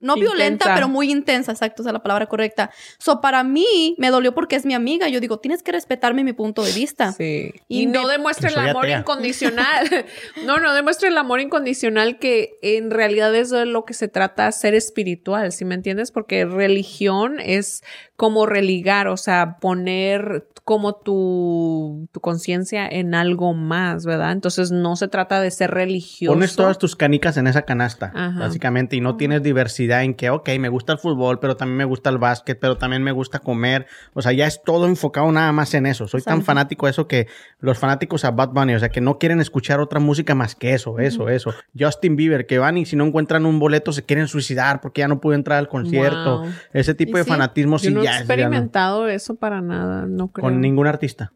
no Intensa. violenta, pero muy intensa, exacto, esa es la palabra correcta. So, para mí, me dolió porque es mi amiga. Yo digo, tienes que respetarme mi punto de vista. Sí. Y Y, no me- demuestre el amor atea. incondicional. no, no demuestre el amor incondicional que en realidad es de lo que se trata ser espiritual, ¿sí me entiendes? Porque religión es como religar, o sea, poner como tu, tu conciencia en algo más, ¿verdad? Entonces no se trata de ser religioso. Pones todas tus canicas en esa canasta, Ajá. básicamente, y no tienes diversidad en que, ok, me gusta el fútbol, pero también me gusta el básquet, pero también me gusta comer. O sea, ya es todo enfocado nada más en eso. Soy tan fanático de eso que los fanáticos a Bad Bunny, o sea, que no quieren escuchar otra música más que eso, eso, eso. Justin Bieber, que van y si no encuentran un boleto se quieren suicidar porque ya no pude entrar al concierto. Wow. Ese tipo de sí, fanatismo sí he ya no- experimentado eso para nada, no creo. con ningún artista.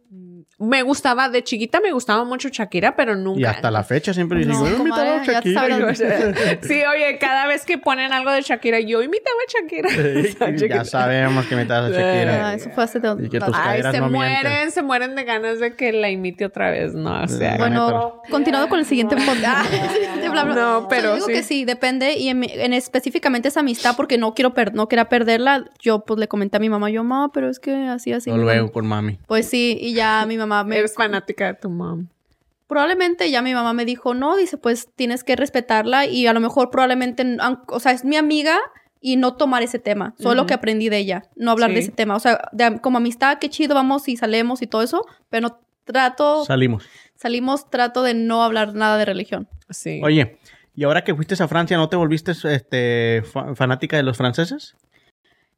Me gustaba, de chiquita me gustaba mucho Shakira, pero nunca. Y hasta la fecha siempre No, digo, yo imitaba a Shakira. sabes. Sí, oye, cada vez que ponen algo de Shakira, yo imitaba a Shakira. ya sabemos que imitabas a Shakira. Ah, eso fue hace de- Y que tus Ay, se no mueren, mienten. se mueren de ganas de que la imite otra vez, no, o sea. Bueno, continuando con el siguiente podcast. Bla, bla. No, pero Yo digo sí. que sí, depende. Y en, mi- en específicamente esa amistad, porque no quiero per- no quería perderla, yo pues le comenté a mi mamá, yo, mamá, pero es que así, así. No luego con mami. Pues sí, y ya mi mamá me... Eres fanática de tu mom. Probablemente ya mi mamá me dijo, no, dice, pues tienes que respetarla y a lo mejor probablemente, o sea, es mi amiga y no tomar ese tema. Solo Ujú. que aprendí de ella, no hablar de Sí. ese tema. O sea, de- como amistad, qué chido, vamos y salemos y todo eso, pero no trato, Salimos. salimos, trato de no hablar nada de religión. Sí. Oye, y ahora que fuiste a Francia, ¿no te volviste este, fa- fanática de los franceses?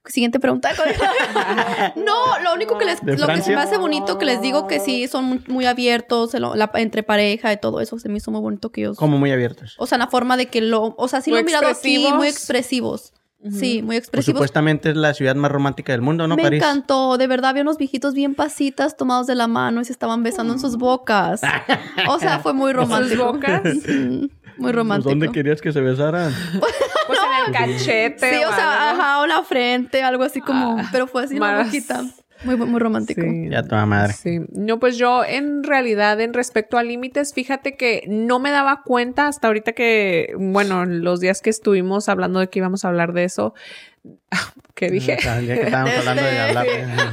Siguiente pregunta. no, lo único que les, ¿De lo que se me hace bonito que les digo que sí son muy, muy abiertos en lo- la- entre pareja y todo eso. Se me hizo muy bonito que ellos. Como muy abiertos. O sea, en la forma de que lo, o sea, sí Muy lo he mirado expresivos. muy expresivos. Sí, muy Pues expresivos. supuestamente es la ciudad más romántica del mundo, ¿no? me París. encantó, de verdad, había unos viejitos bien pasitas tomados de la mano y se estaban besando en sus bocas. O sea, fue muy romántico. bocas? Muy Pues, romántico. ¿Dónde querías que se besaran? Cachete. Sí, o sea, algo. ajá, o la frente, algo así como, Ah, pero fue así más- boquita. Muy, muy romántico. Sí. Ya toda madre. Sí, no, pues yo en realidad en respecto a límites, fíjate que no me daba cuenta hasta ahorita que, bueno, los días que estuvimos hablando de que íbamos a hablar de eso, que dije, Ya que estábamos hablando de hablar.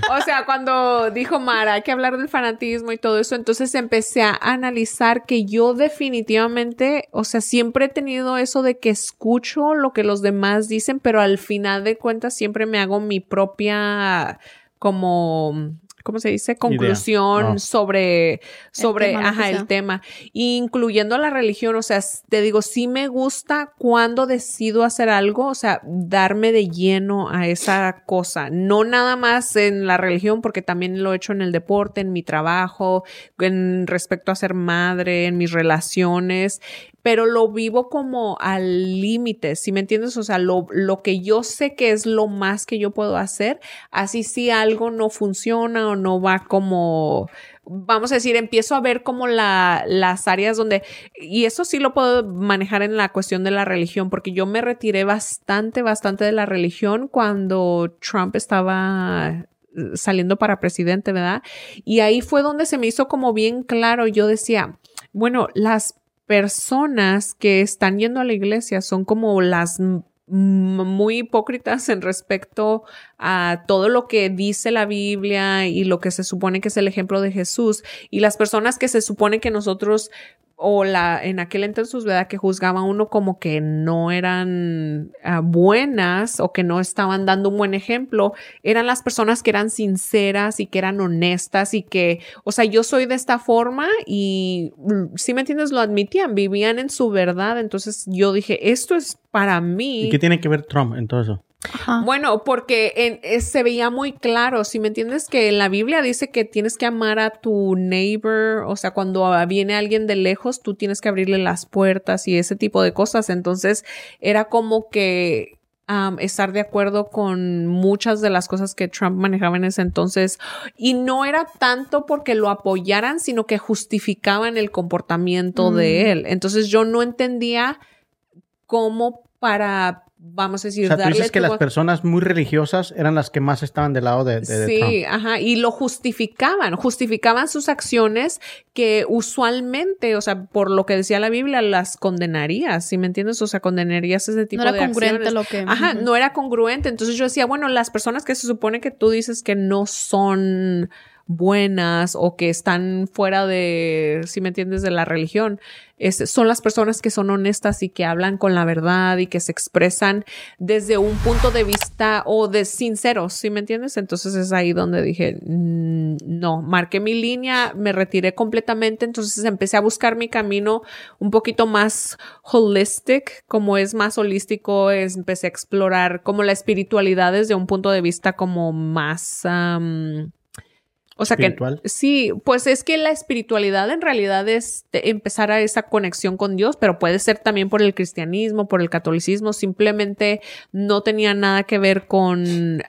o sea, cuando dijo Mara, hay que hablar del fanatismo y todo eso, entonces empecé a analizar que yo definitivamente, o sea, siempre he tenido eso de que escucho lo que los demás dicen, pero al final de cuentas siempre me hago mi propia como ¿cómo se dice? conclusión Oh. sobre sobre tema, ajá, sea. el tema, incluyendo la religión, o sea, te digo, sí me gusta cuando decido hacer algo, o sea, darme de lleno a esa cosa, no nada más en la religión, porque también lo he hecho en el deporte, en mi trabajo, en respecto a ser madre, en mis relaciones, pero lo vivo como al límite, ¿sí me entiendes? O sea, lo, lo que yo sé que es lo más que yo puedo hacer, así si algo no funciona no va como, vamos a decir, empiezo a ver como la, las áreas donde, y eso sí lo puedo manejar en la cuestión de la religión, porque yo me retiré bastante, bastante de la religión cuando Trump estaba eh, saliendo para presidente, ¿verdad? Y ahí fue donde se me hizo como bien claro, yo decía, bueno, las personas que están yendo a la iglesia son como las muy hipócritas en respecto a todo lo que dice la Biblia y lo que se supone que es el ejemplo de Jesús. Y las personas que se supone que nosotros o la en aquel entonces verdad que juzgaban a uno como que no eran ah, buenas o que no estaban dando un buen ejemplo. Eran las personas que eran sinceras y que eran honestas y que o sea yo soy de esta forma y mm, si me entiendes lo admitían vivían en su verdad. Entonces yo dije esto es para mí. ¿Y qué tiene que ver Trump en todo eso? Ajá. Bueno, porque en- eh, se veía muy claro, si me entiendes, que en la Biblia dice que tienes que amar a tu neighbor, o sea, cuando viene alguien de lejos, tú tienes que abrirle las puertas y ese tipo de cosas. Entonces, era como que estar de acuerdo con muchas de las cosas que Trump manejaba en ese entonces. Y no era tanto porque lo apoyaran, sino que justificaban el comportamiento Mm. de él. Entonces, yo no entendía cómo para, vamos a decir, O sea, tú darle dices que tu las personas muy religiosas eran las que más estaban del lado de, de- de Sí, Trump. ajá, y lo justificaban, justificaban sus acciones que usualmente, o sea, por lo que decía la Biblia, las condenarías, ¿sí me entiendes? O sea, condenarías ese tipo No era de congruente acciones. lo que. Ajá, no era congruente. Entonces yo decía, bueno, las personas que se supone que tú dices que no son buenas o que están fuera de, si me entiendes, de la religión, es- son las personas que son honestas y que hablan con la verdad y que se expresan desde un punto de vista o de sinceros, ¿sí me entiendes? Entonces es ahí donde dije, "Mm, no, marqué mi línea, me retiré completamente, entonces empecé a buscar mi camino un poquito más holistic, como es más holístico, es- empecé a explorar como la espiritualidad desde un punto de vista como más... am, o sea Espiritual. que sí, pues es que la espiritualidad en realidad es de empezar a esa conexión con Dios, pero puede ser también por el cristianismo, por el catolicismo, simplemente no tenía nada que ver con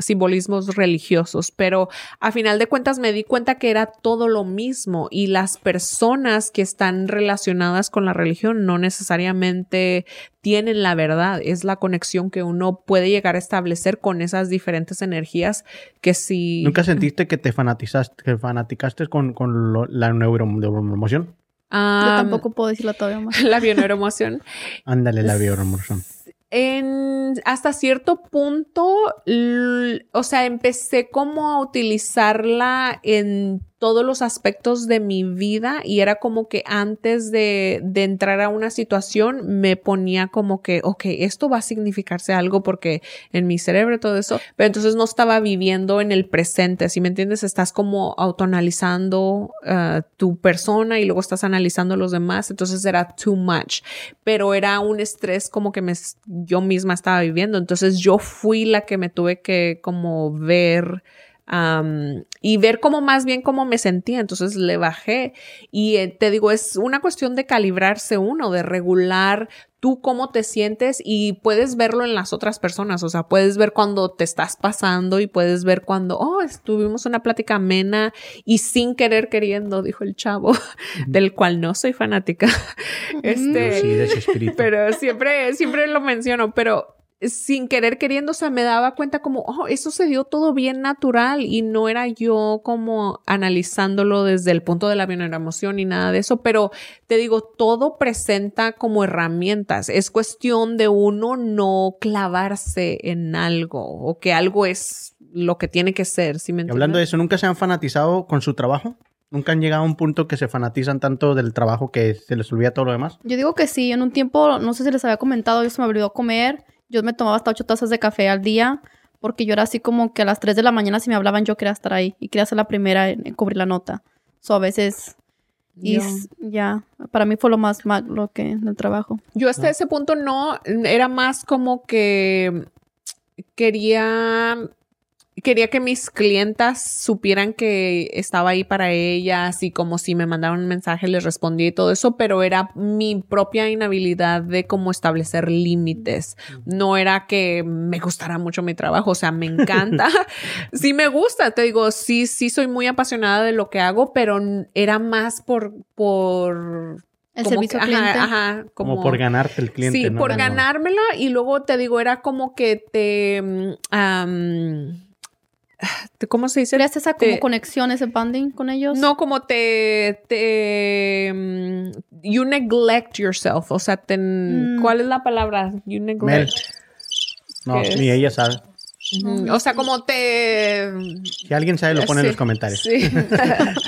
simbolismos religiosos, pero a final de cuentas me di cuenta que era todo lo mismo y las personas que están relacionadas con la religión no necesariamente tienen la verdad, es la conexión que uno puede llegar a establecer con esas diferentes energías que si ¿Nunca sentiste que te fanatizaste, que fanaticaste con, con lo- la neuroemoción? Yo Am, tampoco puedo decirlo todavía más. la bioneuroemoción Ándale, la neuroemoción. en hasta cierto punto, l- o sea, empecé como a utilizarla en todos los aspectos de mi vida y era como que antes de, entrar a una situación me ponía como que, ok, esto va a significarse algo porque en mi cerebro todo eso, pero entonces no estaba viviendo en el presente, ¿sí me entiendes? Estás como autoanalizando ah, tu persona y luego estás analizando a los demás, entonces era too much pero era un estrés como que me, yo misma estaba viviendo. Entonces yo fui la que me tuve que como ver y ver como más bien cómo me sentía. Entonces le bajé y eh, te digo, es una cuestión de calibrarse uno, de regular tú cómo te sientes y puedes verlo en las otras personas. O sea, puedes ver cuando te estás pasando y puedes ver cuando, oh, estuvimos una plática amena y sin querer queriendo, dijo el chavo, del cual no soy fanática. este, Sí, de ese pero siempre, siempre lo menciono, pero sin querer queriendo, o sea, me daba cuenta como, oh, eso se dio todo bien natural y no era yo como analizándolo desde el punto de la emoción ni nada de eso, pero te digo, todo presenta como herramientas. Es cuestión de uno no clavarse en algo o que algo es lo que tiene que ser, ¿sí me Y hablando de eso, ¿nunca se han fanatizado con su trabajo? ¿Nunca han llegado a un punto que se fanatizan tanto del trabajo que se les olvida todo lo demás? Yo digo que sí, en un tiempo, no sé si les había comentado, yo se me olvidó comer. Yo me tomaba hasta ocho tazas de café al día porque yo era así como que a las 3 de la mañana si me hablaban yo quería estar ahí y quería ser la primera en, en cubrir la nota. So, a veces, y ya, para mí fue lo más malo que en el trabajo. Yo hasta ese punto no, era más como que quería quería que mis clientas supieran que estaba ahí para ellas y como si me mandaron un mensaje les respondí y todo eso, pero era mi propia inhabilidad de cómo establecer límites. No era que me gustara mucho mi trabajo, o sea, me encanta. sí me gusta, te digo, sí, sí soy muy apasionada de lo que hago, pero era más por, por El como servicio que- cliente. Ajá, ajá, Como, por ganarte el cliente. Sí, ¿no? por No. ganármela y luego te digo, era como que te... te- ¿Cómo se dice? ¿Creas esa como te- conexión, ese bonding con ellos? No, como te... te mm, you neglect yourself. O sea, te, Mm. ¿cuál es la palabra? You Mel. neglect. No, ¿Qué ni ella sabe. O sea, como te... Si alguien sabe, lo pone en los comentarios. Sí.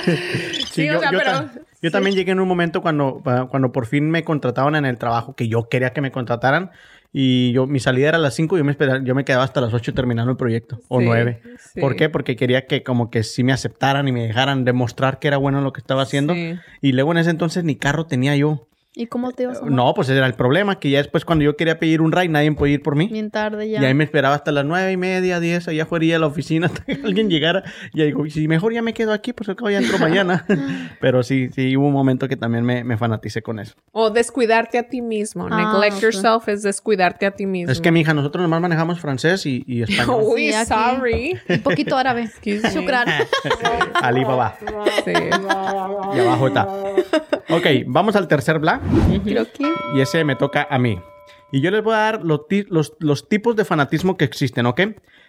Sí, Sí, o yo, sea, yo pero- ta- yo también llegué en un momento cuando, pa- cuando por fin me contrataban en el trabajo que yo quería que me contrataran. Y yo, mi salida era a las 5 y yo me, esperaba- yo me quedaba hasta las 8 terminando el proyecto. O Sí, 9. sí. ¿Por qué? Porque quería que como que sí me aceptaran y me dejaran demostrar que era bueno lo que estaba haciendo. Sí. Y luego en ese entonces ni carro tenía yo. ¿Y cómo te ibas a No, pues ese era el problema, que ya después cuando yo quería pedir un ride, nadie podía ir por mí. Bien tarde ya. Y ahí me esperaba hasta las nueve y media, diez, allá fuera de la oficina, hasta que alguien llegara. Y ahí digo, si mejor ya me quedo aquí, pues al cabo ya entro mañana. Pero sí, sí, hubo un momento que también me, me fanaticé con eso. O descuidarte a ti mismo. Ah, Neglect yourself es descuidarte a ti mismo. Es que, mi hija, nosotros nomás manejamos francés y, y español. Uy, Sí, sorry. Un poquito árabe. Shukran. Alibaba. Sí. Y abajo está. Ok, vamos al tercer bla. Creo que. Y ese me toca a mí. Y yo les voy a dar los, ti- los- los tipos de fanatismo que existen, ¿ok?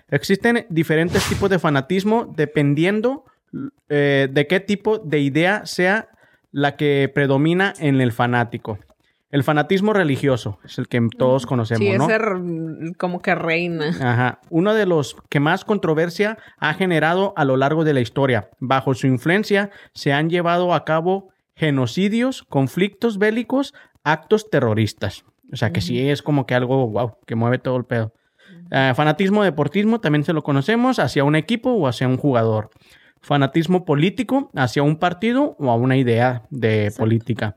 Existen diferentes tipos de fanatismo dependiendo eh, de qué tipo de idea sea la que predomina en el fanático. El fanatismo religioso es el que todos conocemos, Sí, ¿no? ese r- como que reina. Ajá. Uno de los que más controversia ha generado a lo largo de la historia. Bajo su influencia se han llevado a cabo genocidios, conflictos bélicos, actos terroristas. O sea que sí es como que algo, wow, que mueve todo el pedo. Eh, fanatismo deportismo también se lo conocemos hacia un equipo o hacia un jugador. Fanatismo político hacia un partido o a una idea de política.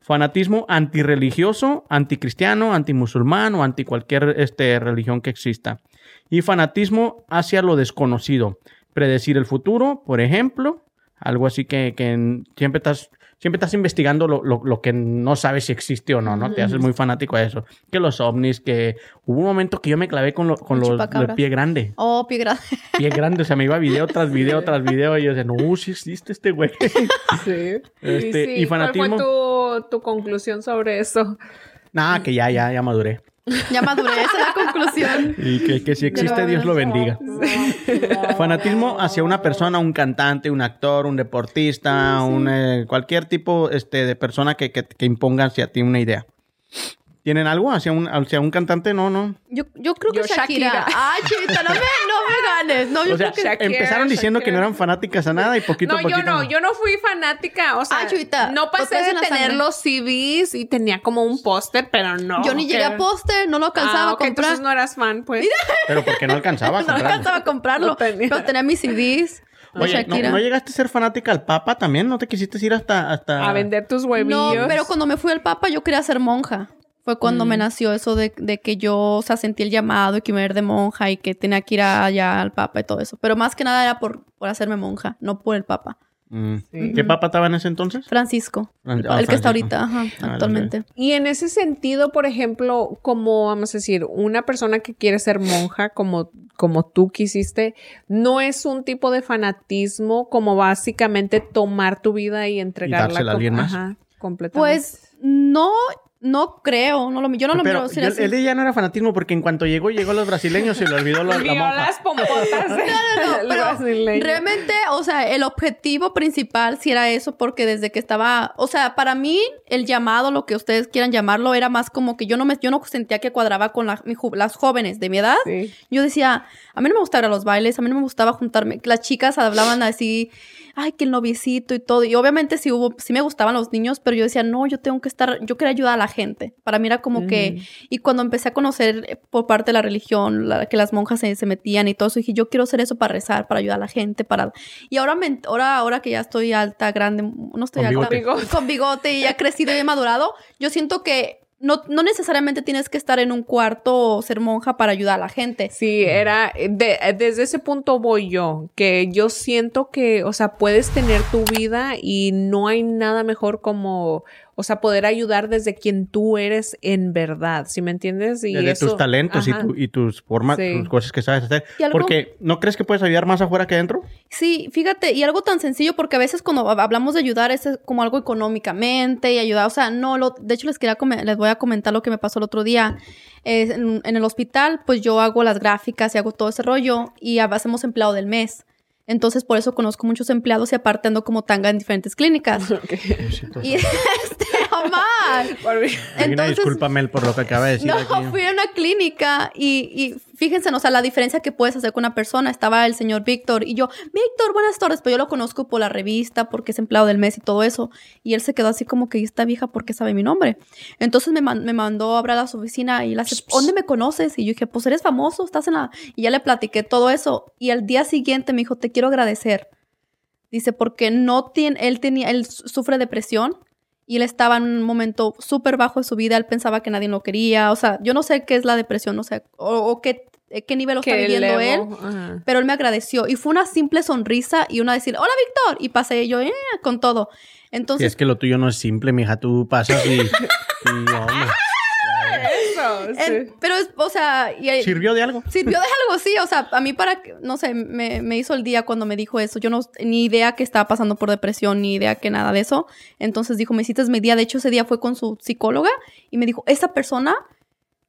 Fanatismo antirreligioso, anticristiano, antimusulmán o anti cualquier este, religión que exista. Y fanatismo hacia lo desconocido. Predecir el futuro, por ejemplo. Algo así que, que siempre estás, siempre estás investigando lo, lo- lo que no sabes si existe o no, ¿no? Te haces muy fanático a eso. Que los ovnis, que hubo un momento que yo me clavé con, lo- con El los del pie grande. Oh, pigra. Pie grande, o sea, me iba video tras video tras video y yo decía, no, sí existe este güey. Sí. Este, sí, y fanatismo. ¿Cuál fue tu, tu conclusión sobre eso? Nada, que ya, ya, ya maduré. Ya maduré, esa es la conclusión. Y que, que si existe, Dios lo bendiga. Fanatismo hacia una persona, un cantante, un actor, un deportista, un, eh, cualquier tipo este, de persona que, que, que imponga hacia ti una idea. ¿Tienen algo hacia un, hacia un cantante? No, no. Yo, yo creo que Yo, Shakira. Shakira. Ay, chita, no me, no me ganes. No, yo O sea, creo que. Shakira, empezaron diciendo que no eran fanáticas a nada y poquito No, a poquito. yo no, yo no fui fanática, o sea, no pasé de tener sangre. los CDs y tenía como un póster, pero no. Yo ni llegué a póster, no lo alcanzaba Ah, ok, a comprar. entonces no eras fan, pues. Pero porque no alcanzaba a No comprarlo. alcanzaba a comprarlo. No tenía. Pero tenía mis CDs Oye, ¿no, no llegaste a ser fanática al Papa también? ¿No te quisiste ir hasta...? hasta... A vender tus No, huevillos. pero cuando me fui al Papa yo quería ser monja. Fue cuando Mm. me nació eso de, de que yo, o sea, sentí el llamado y que me iba a ir de monja y que tenía que ir allá al Papa y todo eso. Pero más que nada era por, por hacerme monja, no por el Papa. Mm. Sí. ¿Qué Papa estaba en ese entonces? Francisco. Fran- el ah, que está ahorita, ajá, Ah, actualmente. Y en ese sentido, por ejemplo, como vamos a decir, una persona que quiere ser monja, como, como tú quisiste, no es un tipo de fanatismo como básicamente tomar tu vida y entregarla dársela a alguien más. Ajá, completamente. Pues no, no creo. No lo, yo no lo Pero miro así. yo- el de ella no era fanatismo porque en cuanto llegó, llegó a los brasileños y le olvidó la, la monja. las pompotas del pero brasileño. Realmente, o sea, el objetivo principal sí era eso, porque desde que estaba, o sea, para mí el llamado, lo que ustedes quieran llamarlo, era más como que yo no me, yo no sentía que cuadraba con la- mi ju- las jóvenes de mi edad. Sí. Yo decía, a mí no me gustaba ir a los bailes, a mí no me gustaba juntarme. Las chicas hablaban así, ay, que el noviecito y todo. Y obviamente sí hubo, sí me gustaban los niños, pero yo decía, no, yo tengo que estar, yo quería ayudar a la gente. Para mí era como que, y cuando empecé a conocer eh, por parte de la religión, la- que las monjas se, se metían y todo eso, dije, yo quiero hacer eso para rezar, para ayudar a la gente, para... Y ahora, me, ahora, ahora que ya estoy alta, grande, no estoy Con alta, bigote. con bigote y ya crecido y he madurado, yo siento que no, no necesariamente tienes que estar en un cuarto o ser monja para ayudar a la gente. Sí, era, de- desde ese punto voy yo, que yo siento que, o sea, puedes tener tu vida y no hay nada mejor como, o sea, poder ayudar desde quien tú eres en verdad, ¿sí me entiendes? Y Desde eso- tus talentos y, tu- y tus formas, Sí. tus cosas que sabes hacer. Porque, ¿no crees que puedes ayudar más afuera que adentro? Sí, fíjate, y algo tan sencillo, porque a veces cuando hab- hablamos de ayudar es como algo económicamente y ayudar, o sea, no, lo, de hecho les quería les voy a comentar lo que me pasó el otro día. Eh, en, en el hospital, pues yo hago las gráficas y hago todo ese rollo y hacemos empleado del mes. Entonces, por eso conozco muchos empleados y aparte ando como tanga en diferentes clínicas. y este, Omar. Entonces, discúlpame por lo que acaba de decir no, aquí. fui a una clínica y, y fíjense, o sea, la diferencia que puedes hacer con una persona. Estaba el señor Víctor y yo, Víctor, buenas tardes, pero yo lo conozco por la revista, porque es empleado del mes y todo eso. Y él se quedó así como que "¿Y esta vieja, ¿por qué sabe mi nombre? Entonces me, man- me mandó a hablar a su oficina y le hace, ¿dónde me conoces? Y yo dije, pues eres famoso, estás en la... Y ya le platiqué todo eso. Y al día siguiente me dijo, te quiero agradecer. Dice, porque no tiene, él tenía, él su- sufre depresión y él estaba en un momento súper bajo de su vida, él pensaba que nadie lo quería, o sea, yo no sé qué es la depresión, no sé, o, o qué, eh, qué nivel lo está viviendo él, ajá. pero él me agradeció y fue una simple sonrisa y una decir, hola Víctor, y pasé yo eh, con todo. Si Entonces, es que lo tuyo no es simple, mija. Tú pasas y... y, hombre, Eso, sí. en- pero es, o sea, y, ¿Sirvió de algo? Sirvió de algo, sí. O sea, a mí para, que- no sé, me, me hizo el día cuando me dijo eso. Yo no, ni idea que estaba pasando por depresión, ni idea que nada de eso. Entonces dijo, me hiciste mi día. De hecho, ese día fue con su psicóloga y me dijo, esa persona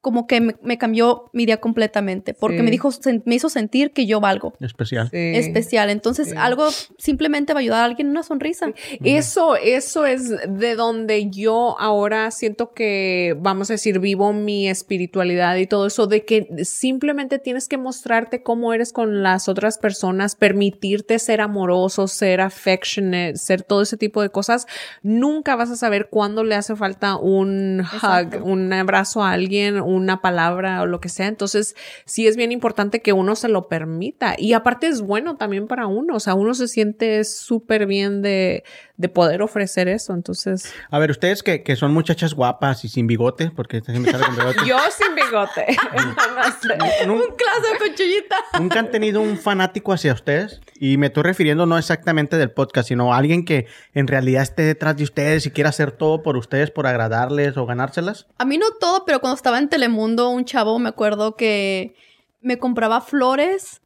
como que me, me cambió mi día completamente. Porque Sí. me dijo, sen- me hizo sentir que yo valgo. Especial. Sí. Especial. Entonces, Sí. algo simplemente va a ayudar a alguien una sonrisa. Eso, eso es de donde yo ahora siento que, vamos a decir, vivo mi espiritualidad y todo eso, de que simplemente tienes que mostrarte cómo eres con las otras personas, permitirte ser amoroso, ser affectionate, ser todo ese tipo de cosas. Nunca vas a saber cuándo le hace falta un Exacto. hug, un abrazo a alguien, una palabra o lo que sea. Entonces, sí es bien importante que uno se lo permita. Y aparte es bueno también para uno. O sea, uno se siente súper bien de, de poder ofrecer eso. Entonces, A ver, ustedes que, que son muchachas guapas y sin bigote, porque me sale con bigote. yo sin bigote. nun- Un clase de cuchillita. ¿Nunca han tenido un fanático hacia ustedes? Y me estoy refiriendo no exactamente del podcast, sino a alguien que en realidad esté detrás de ustedes y quiera hacer todo por ustedes, por agradarles o ganárselas. A mí no todo, pero cuando estaba en Telemundo, un chavo me acuerdo que me compraba flores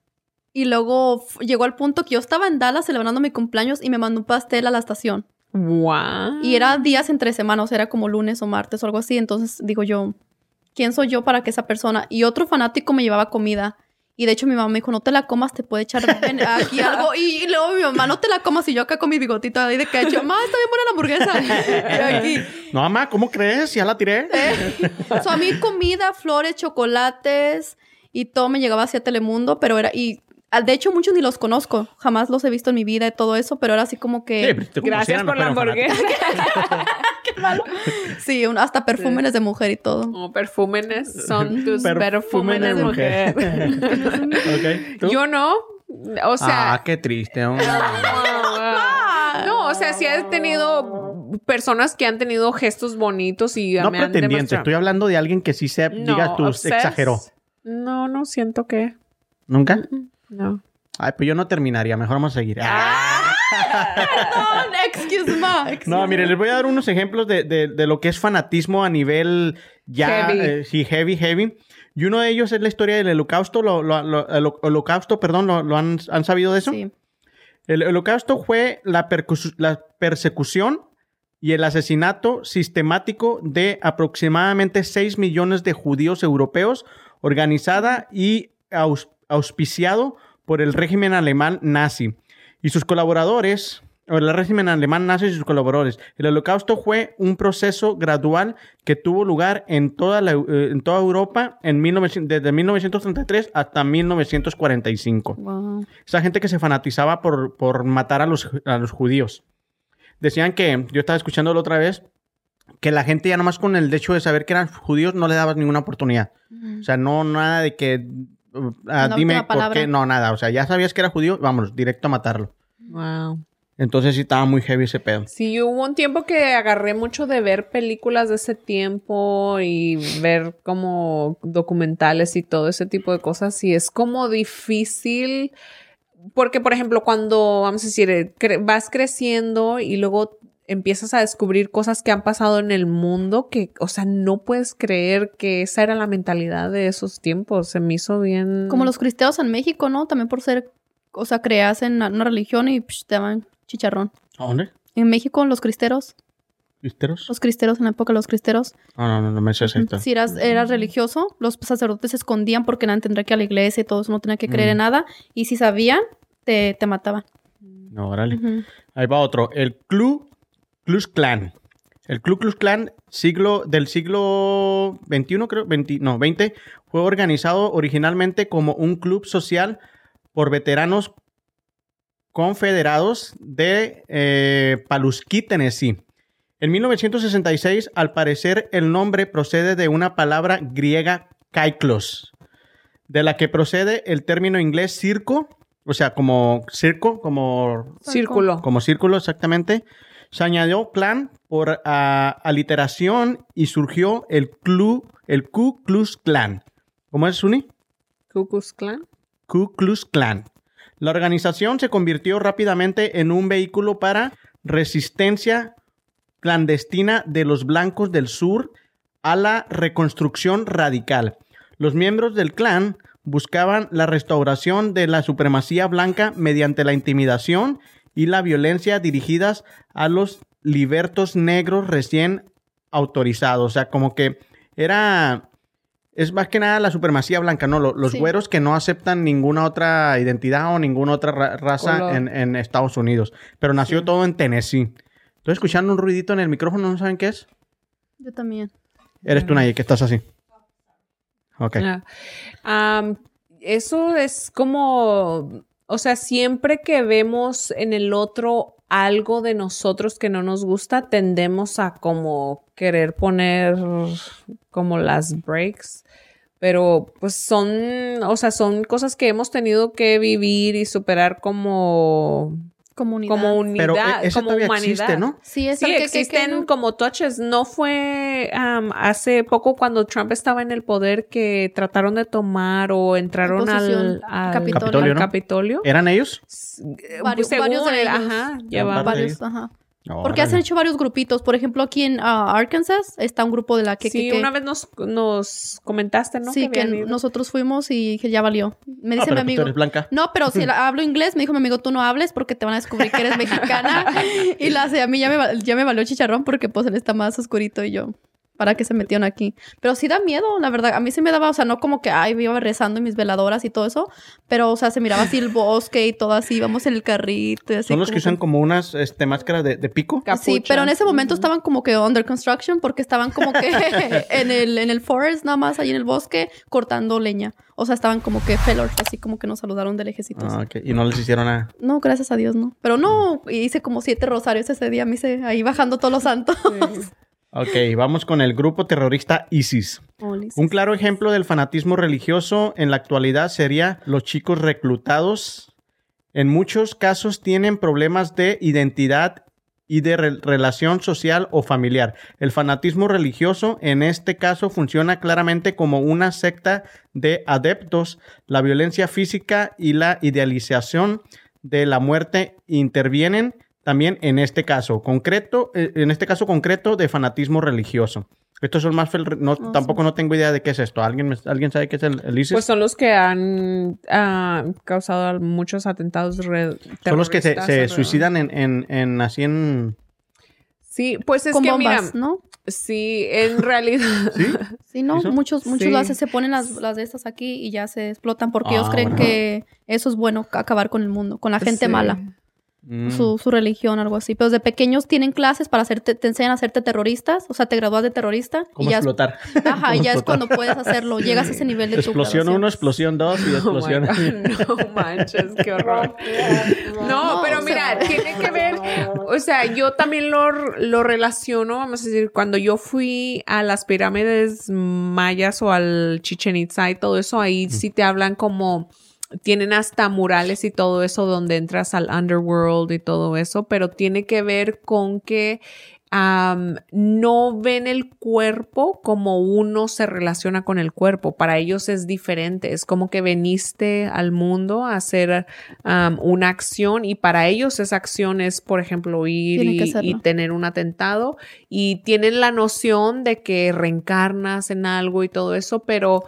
y luego llegó al punto que yo estaba en Dallas celebrando mi cumpleaños y me mandó un pastel a la estación. Wow. Y era días entre semanas, era como lunes o martes o algo así. Entonces digo yo, ¿quién soy yo para que esa persona? Y otro fanático me llevaba comida. Y de hecho mi mamá me dijo, no te la comas, te puede echar aquí algo. Y, y luego mi mamá, no te la comas. Y yo acá con mi bigotito ahí de ketchup. Mamá, está bien buena la hamburguesa. Aquí. No, mamá, ¿cómo crees? Ya la tiré. So, a mí comida, flores, chocolates y todo me llegaba hacia Telemundo, pero era... Y de hecho muchos ni los conozco. Jamás los he visto en mi vida y todo eso, pero era así como que... Sí, te Gracias por la no fueran hamburguesa. Sí, un- hasta perfúmenes de mujer y todo. Oh, perfúmenes son tus Perfúmenes perfúmenes de mujer. Yo no. O sea, ah, qué triste. No, o sea, sí he tenido personas que han tenido gestos bonitos y no me han pretendiente, demostrado- estoy hablando de alguien que sí se diga tú, exageró. No, no siento que. ¿Nunca? No. Ay, pues yo no terminaría, mejor vamos a seguir. Ah. Perdón, excuse me. excuse No, mire, les voy a dar unos ejemplos de, de- de lo que es fanatismo a nivel ya, Heavy. eh, sí, heavy, heavy. Y uno de ellos es la historia del holocausto, lo, lo- lo- el holocausto, perdón, ¿lo, lo han, han sabido de eso? Sí. El holocausto fue la, la persecución y el asesinato sistemático de aproximadamente 6 millones de judíos europeos, organizada y aus- auspiciado por el régimen alemán nazi y sus colaboradores, o el régimen alemán nazi y sus colaboradores. El holocausto fue un proceso gradual que tuvo lugar en toda, la, eh, en toda Europa en 1900 desde 1933 hasta 1945 Wow. esa gente que se fanatizaba por, por matar a los, a los judíos. Decían que, yo estaba escuchándolo otra vez, que la gente ya nomás con el hecho de saber que eran judíos no le dabas ninguna oportunidad. O sea, no nada de que, uh, ah, dime por qué, no, nada. O sea, ya sabías que era judío, vámonos, directo a matarlo. Wow. Entonces sí estaba muy heavy ese pedo. Sí, hubo un tiempo que agarré mucho de ver películas de ese tiempo y ver como documentales y todo ese tipo de cosas. Y es como difícil. Porque, por ejemplo, cuando, vamos a decir, eh, cre- vas creciendo y luego empiezas a descubrir cosas que han pasado en el mundo que, o sea, no puedes creer que esa era la mentalidad de esos tiempos. Se me hizo bien. Como los cristianos en México, ¿no? También por ser, o sea, creas en una religión y psh, te daban chicharrón. ¿A dónde? En México, los cristeros, ¿Cristeros? los cristeros, en la época de los cristeros, No, no, no, no me sé esto. si eras, eras religioso, los sacerdotes se escondían porque nadie tendría que ir a la iglesia y todo eso, no tenía que creer Mm. en nada. Y si sabían, te, te mataban. No, órale. Ahí va otro. El Ku Klux Klan. El Ku Klux Klan siglo, del siglo XXI, creo, 20, no, 20, fue organizado originalmente como un club social por veteranos confederados de eh, Paluski, Tennessee. En 1966, al parecer, el nombre procede de una palabra griega kaiklos, de la que procede el término inglés circo, o sea, como circo, como Círculo. como círculo exactamente, Se añadió clan por ah, aliteración y surgió el, Klu- el Ku Klux Klan. ¿Cómo es, Suni? Ku Klux Klan. Ku Klux Klan. La organización se convirtió rápidamente en un vehículo para resistencia clandestina de los blancos del sur a la reconstrucción radical. Los miembros del clan buscaban la restauración de la supremacía blanca mediante la intimidación y la violencia dirigidas a los libertos negros recién autorizados. O sea, como que era... Es más que nada la supremacía blanca, ¿no? Lo- Los Sí. güeros que no aceptan ninguna otra identidad o ninguna otra ra- raza en, en Estados Unidos. Pero nació todo en Tennessee. Estoy escuchando un ruidito en el micrófono, ¿no saben qué es? Yo también. Eres tú, Nayi, que estás así. Ok. Ah. Am, eso es como, o sea, siempre que vemos en el otro algo de nosotros que no nos gusta, tendemos a como querer poner como las breaks. Pero pues son, o sea, son cosas que hemos tenido que vivir y superar como, Comunidad. como unidad, Pero e- eso como todavía humanidad. existe, ¿no? Sí, es Sí, que- existen que como touches. No fue am, hace poco cuando Trump estaba en el poder que trataron de tomar o entraron al, Capitolio. Capitolio, ¿no? Capitolio. ¿Eran ellos? S- Varios- según varios de ellos. ajá, Parte llevaba- de varios, ellos. ajá. Órale. Porque han hecho varios grupitos. Por ejemplo, aquí en ah, Arkansas está un grupo de la que... sí, que- que- una vez nos, nos comentaste, ¿no? sí, que nosotros fuimos y que ya valió. Me Ah, dice pero mi tú amigo... eres blanca. No, pero si la- hablo inglés, me dijo mi amigo, tú no hables porque te van a descubrir que eres mexicana. y la a mí ya me, ya me valió chicharrón porque pues él está más oscurito y yo. ¿Para que se metieron aquí? Pero sí da miedo, la verdad. A mí sí me daba, o sea, no como que, ay, iba rezando en mis veladoras y todo eso. Pero, o sea, se miraba así el bosque y todo así. Íbamos en el carrito. y así Son los que usan como unas este, máscaras de, de pico. Capucha. Sí, pero en ese momento estaban como que under construction porque estaban como que en el, en el forest, nada más ahí en el bosque, cortando leña. O sea, estaban como que fellers, así como que nos saludaron del ejército. Ah, ok. Y no les hicieron nada. No, gracias a Dios, no. Pero no, hice como siete rosarios ese día, me hice ahí bajando todos los santos. Ok, vamos con el grupo terrorista ISIS. Un claro ejemplo del fanatismo religioso en la actualidad sería los chicos reclutados. En muchos casos tienen problemas de identidad y de re- relación social o familiar. El fanatismo religioso en este caso funciona claramente como una secta de adeptos. La violencia física y la idealización de la muerte intervienen también en este caso concreto, eh, en este caso concreto de fanatismo religioso. Estos son más, fel- no, Oh, tampoco no tengo idea de qué es esto. ¿Alguien, ¿alguien sabe qué es el, el ISIS? Pues son los que han ah, causado muchos atentados re- son los que se, terroristas suicidan en, en, en así en... Sí, pues es Con que bombas, mira, ¿no? sí, en realidad. ¿Sí? Sí, no, ¿Eso? muchos, muchos Sí. lo hacen, se ponen las, las de estas aquí y ya se explotan porque ellos Ah, creen bueno. que eso es bueno, acabar con el mundo, con la gente Sí. mala. Mm. su, su religión, algo así. Pero desde pequeños tienen clases para hacerte, te enseñan a hacerte terroristas, o sea, te gradúas de terrorista ¿Cómo y ya, explotar? ajá, y ya es cuando puedes hacerlo, llegas a ese nivel de tu Explosión. 1, explosión 2 y Oh explosión... God, no manches, qué horror. No, No, pero sea- mira, tiene que ver, o sea, yo también lo, lo relaciono, vamos a decir, cuando yo fui a las pirámides mayas o al Chichen Itza y todo eso, ahí sí te hablan como tienen hasta murales y todo eso donde entras al underworld y todo eso, pero tiene que ver con que no ven el cuerpo como uno se relaciona con el cuerpo. Para ellos es diferente. Es como que veniste al mundo a hacer una acción y para ellos esa acción es, por ejemplo, ir y tener un atentado y tienen la noción de que reencarnas en algo y todo eso, pero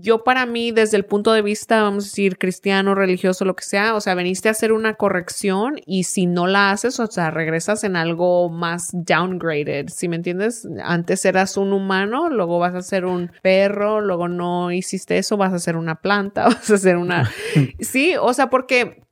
yo para mí, desde el punto de vista, vamos a decir, cristiano, religioso, lo que sea, o sea, veniste a hacer una corrección y si no la haces, o sea, regresas en algo más downgraded, ¿sí me entiendes? Antes eras un humano, luego vas a ser un perro, luego no hiciste eso, vas a ser una planta, vas a ser una... Sí, o sea, porque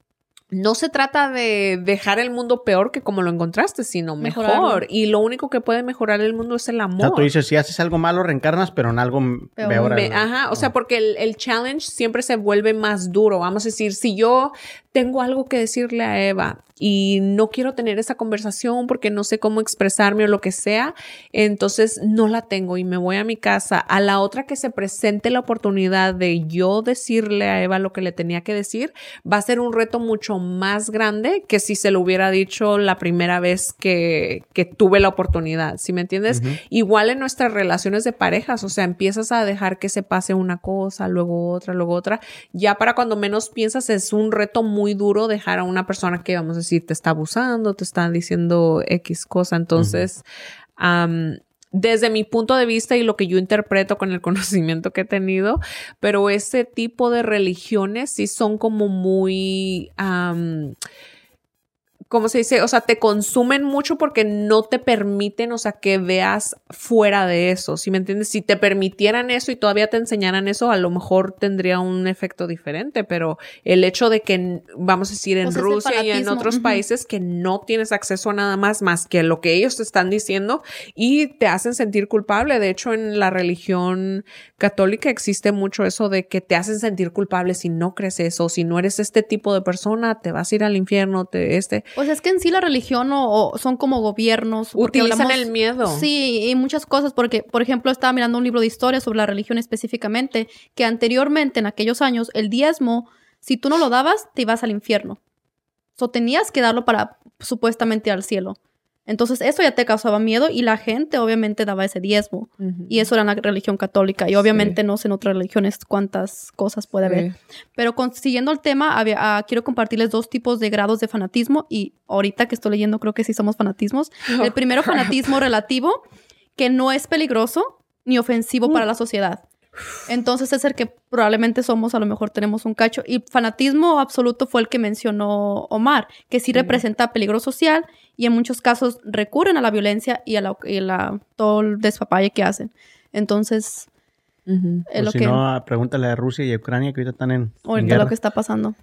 no se trata de dejar el mundo peor que como lo encontraste, sino mejor. Mejorarlo. Y lo único que puede mejorar el mundo es el O amor. sea, tú dices, si haces algo malo, reencarnas, pero en algo Peor. peor. Me- ajá, o sea, porque el, el challenge siempre se vuelve más duro. Vamos a decir, si yo tengo algo que decirle a Eva y no quiero tener esa conversación porque no sé cómo expresarme o lo que sea, entonces no la tengo y me voy a mi casa. A la otra que se presente la oportunidad de yo decirle a Eva lo que le tenía que decir, va a ser un reto mucho más grande que si se lo hubiera dicho la primera vez que, que tuve la oportunidad, ¿sí me entiendes? Igual en nuestras relaciones de parejas, o sea, empiezas a dejar que se pase una cosa, luego otra, luego otra. Ya para cuando menos piensas es un reto muy duro dejar a una persona que, vamos a decir, te está abusando, te está diciendo X cosa. Entonces, am, desde mi punto de vista y lo que yo interpreto con el conocimiento que he tenido, pero ese tipo de religiones sí son como muy... ¿cómo se dice? O sea, te consumen mucho porque no te permiten, o sea, que veas fuera de eso, ¿sí me entiendes? Si te permitieran eso y todavía te enseñaran eso, a lo mejor tendría un efecto diferente, pero el hecho de que, vamos a decir, en Pues Rusia y en otros países que no tienes acceso a nada más más que lo que ellos te están diciendo y te hacen sentir culpable. De hecho, en la religión católica existe mucho eso de que te hacen sentir culpable si no crees eso, si no eres este tipo de persona, te vas a ir al infierno, te, este, Pues es que en sí la religión o, o son como gobiernos. Utilizan hablamos- el miedo. Sí, y muchas cosas, porque, por ejemplo, estaba mirando un libro de historia sobre la religión específicamente, que anteriormente, en aquellos años, el diezmo, si tú no lo dabas, te ibas al infierno. O tenías que darlo para supuestamente ir al cielo. Entonces, eso ya te causaba miedo y la gente obviamente daba ese diezmo. Y eso era en la religión católica. Y obviamente no sé en otras religiones cuántas cosas puede haber. Sí. Pero con- siguiendo el tema, había- ah, quiero compartirles dos tipos de grados de fanatismo y ahorita que estoy leyendo creo que sí somos fanatismos. el primero, fanatismo relativo, que no es peligroso ni ofensivo para la sociedad. Entonces es el que probablemente somos, a lo mejor tenemos un cacho. Y fanatismo absoluto fue el que mencionó Omar, que sí representa peligro social y en muchos casos recurren a la violencia y a, la, y a la- todo el despapalle que hacen. Entonces, es O lo si que, no, pregúntale a Rusia y a Ucrania que ahorita están en, en ahorita guerra. lo que está pasando.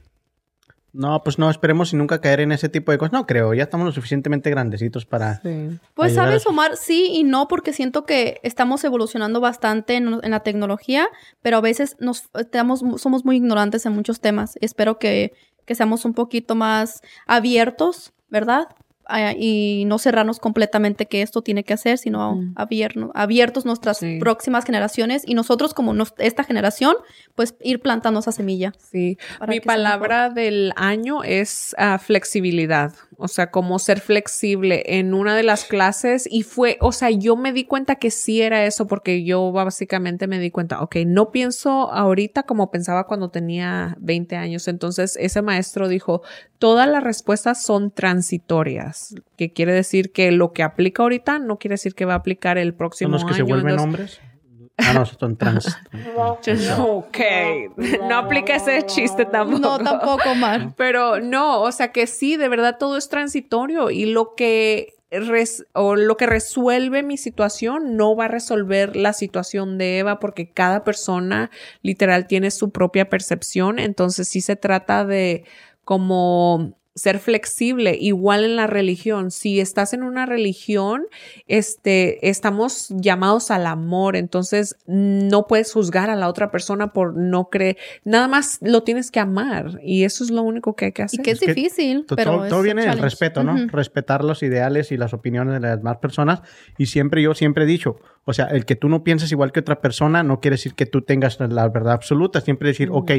No, pues no, esperemos y nunca caer en ese tipo de cosas. No creo, ya estamos lo suficientemente grandecitos para... Sí. Pues sabes, Omar, sí y no, porque siento que estamos evolucionando bastante en, en la tecnología, pero a veces nos estamos, somos muy ignorantes en muchos temas. Espero que, que seamos un poquito más abiertos, ¿verdad? Ah, y no cerrarnos completamente que esto tiene que hacer, sino Mm. abierno- abiertos nuestras Sí. próximas generaciones y nosotros como nos- esta generación, pues ir plantando esa semilla. Sí, mi palabra del año es ah, flexibilidad, o sea, como ser flexible en una de las clases y fue, o sea, yo me di cuenta que sí era eso porque yo básicamente me di cuenta, ok, no pienso ahorita como pensaba cuando tenía 20 años, entonces ese maestro dijo, todas las respuestas son transitorias, que quiere decir que lo que aplica ahorita no quiere decir que va a aplicar el ¿Son próximo los que se año, vuelven entonces- hombres? Ah, no, son trans. Ok, no aplica ese chiste tampoco. No, tampoco, Omar. Pero no, o sea que sí, de verdad todo es transitorio y lo que res- o lo que resuelve mi situación no va a resolver la situación de Eva porque cada persona literal tiene su propia percepción, entonces sí se trata de como ser flexible, igual en la religión. Si estás en una religión, este, estamos llamados al amor, entonces no puedes juzgar a la otra persona por no creer, nada más lo tienes que amar y eso es lo único que hay que Y hacer. que es, difícil, pero todo, es todo un viene del respeto, ¿no? Respetar los ideales y las opiniones de las demás personas. Y siempre yo siempre he dicho, o sea, el que tú no pienses igual que otra persona no quiere decir que tú tengas la verdad absoluta. Siempre decir, ok,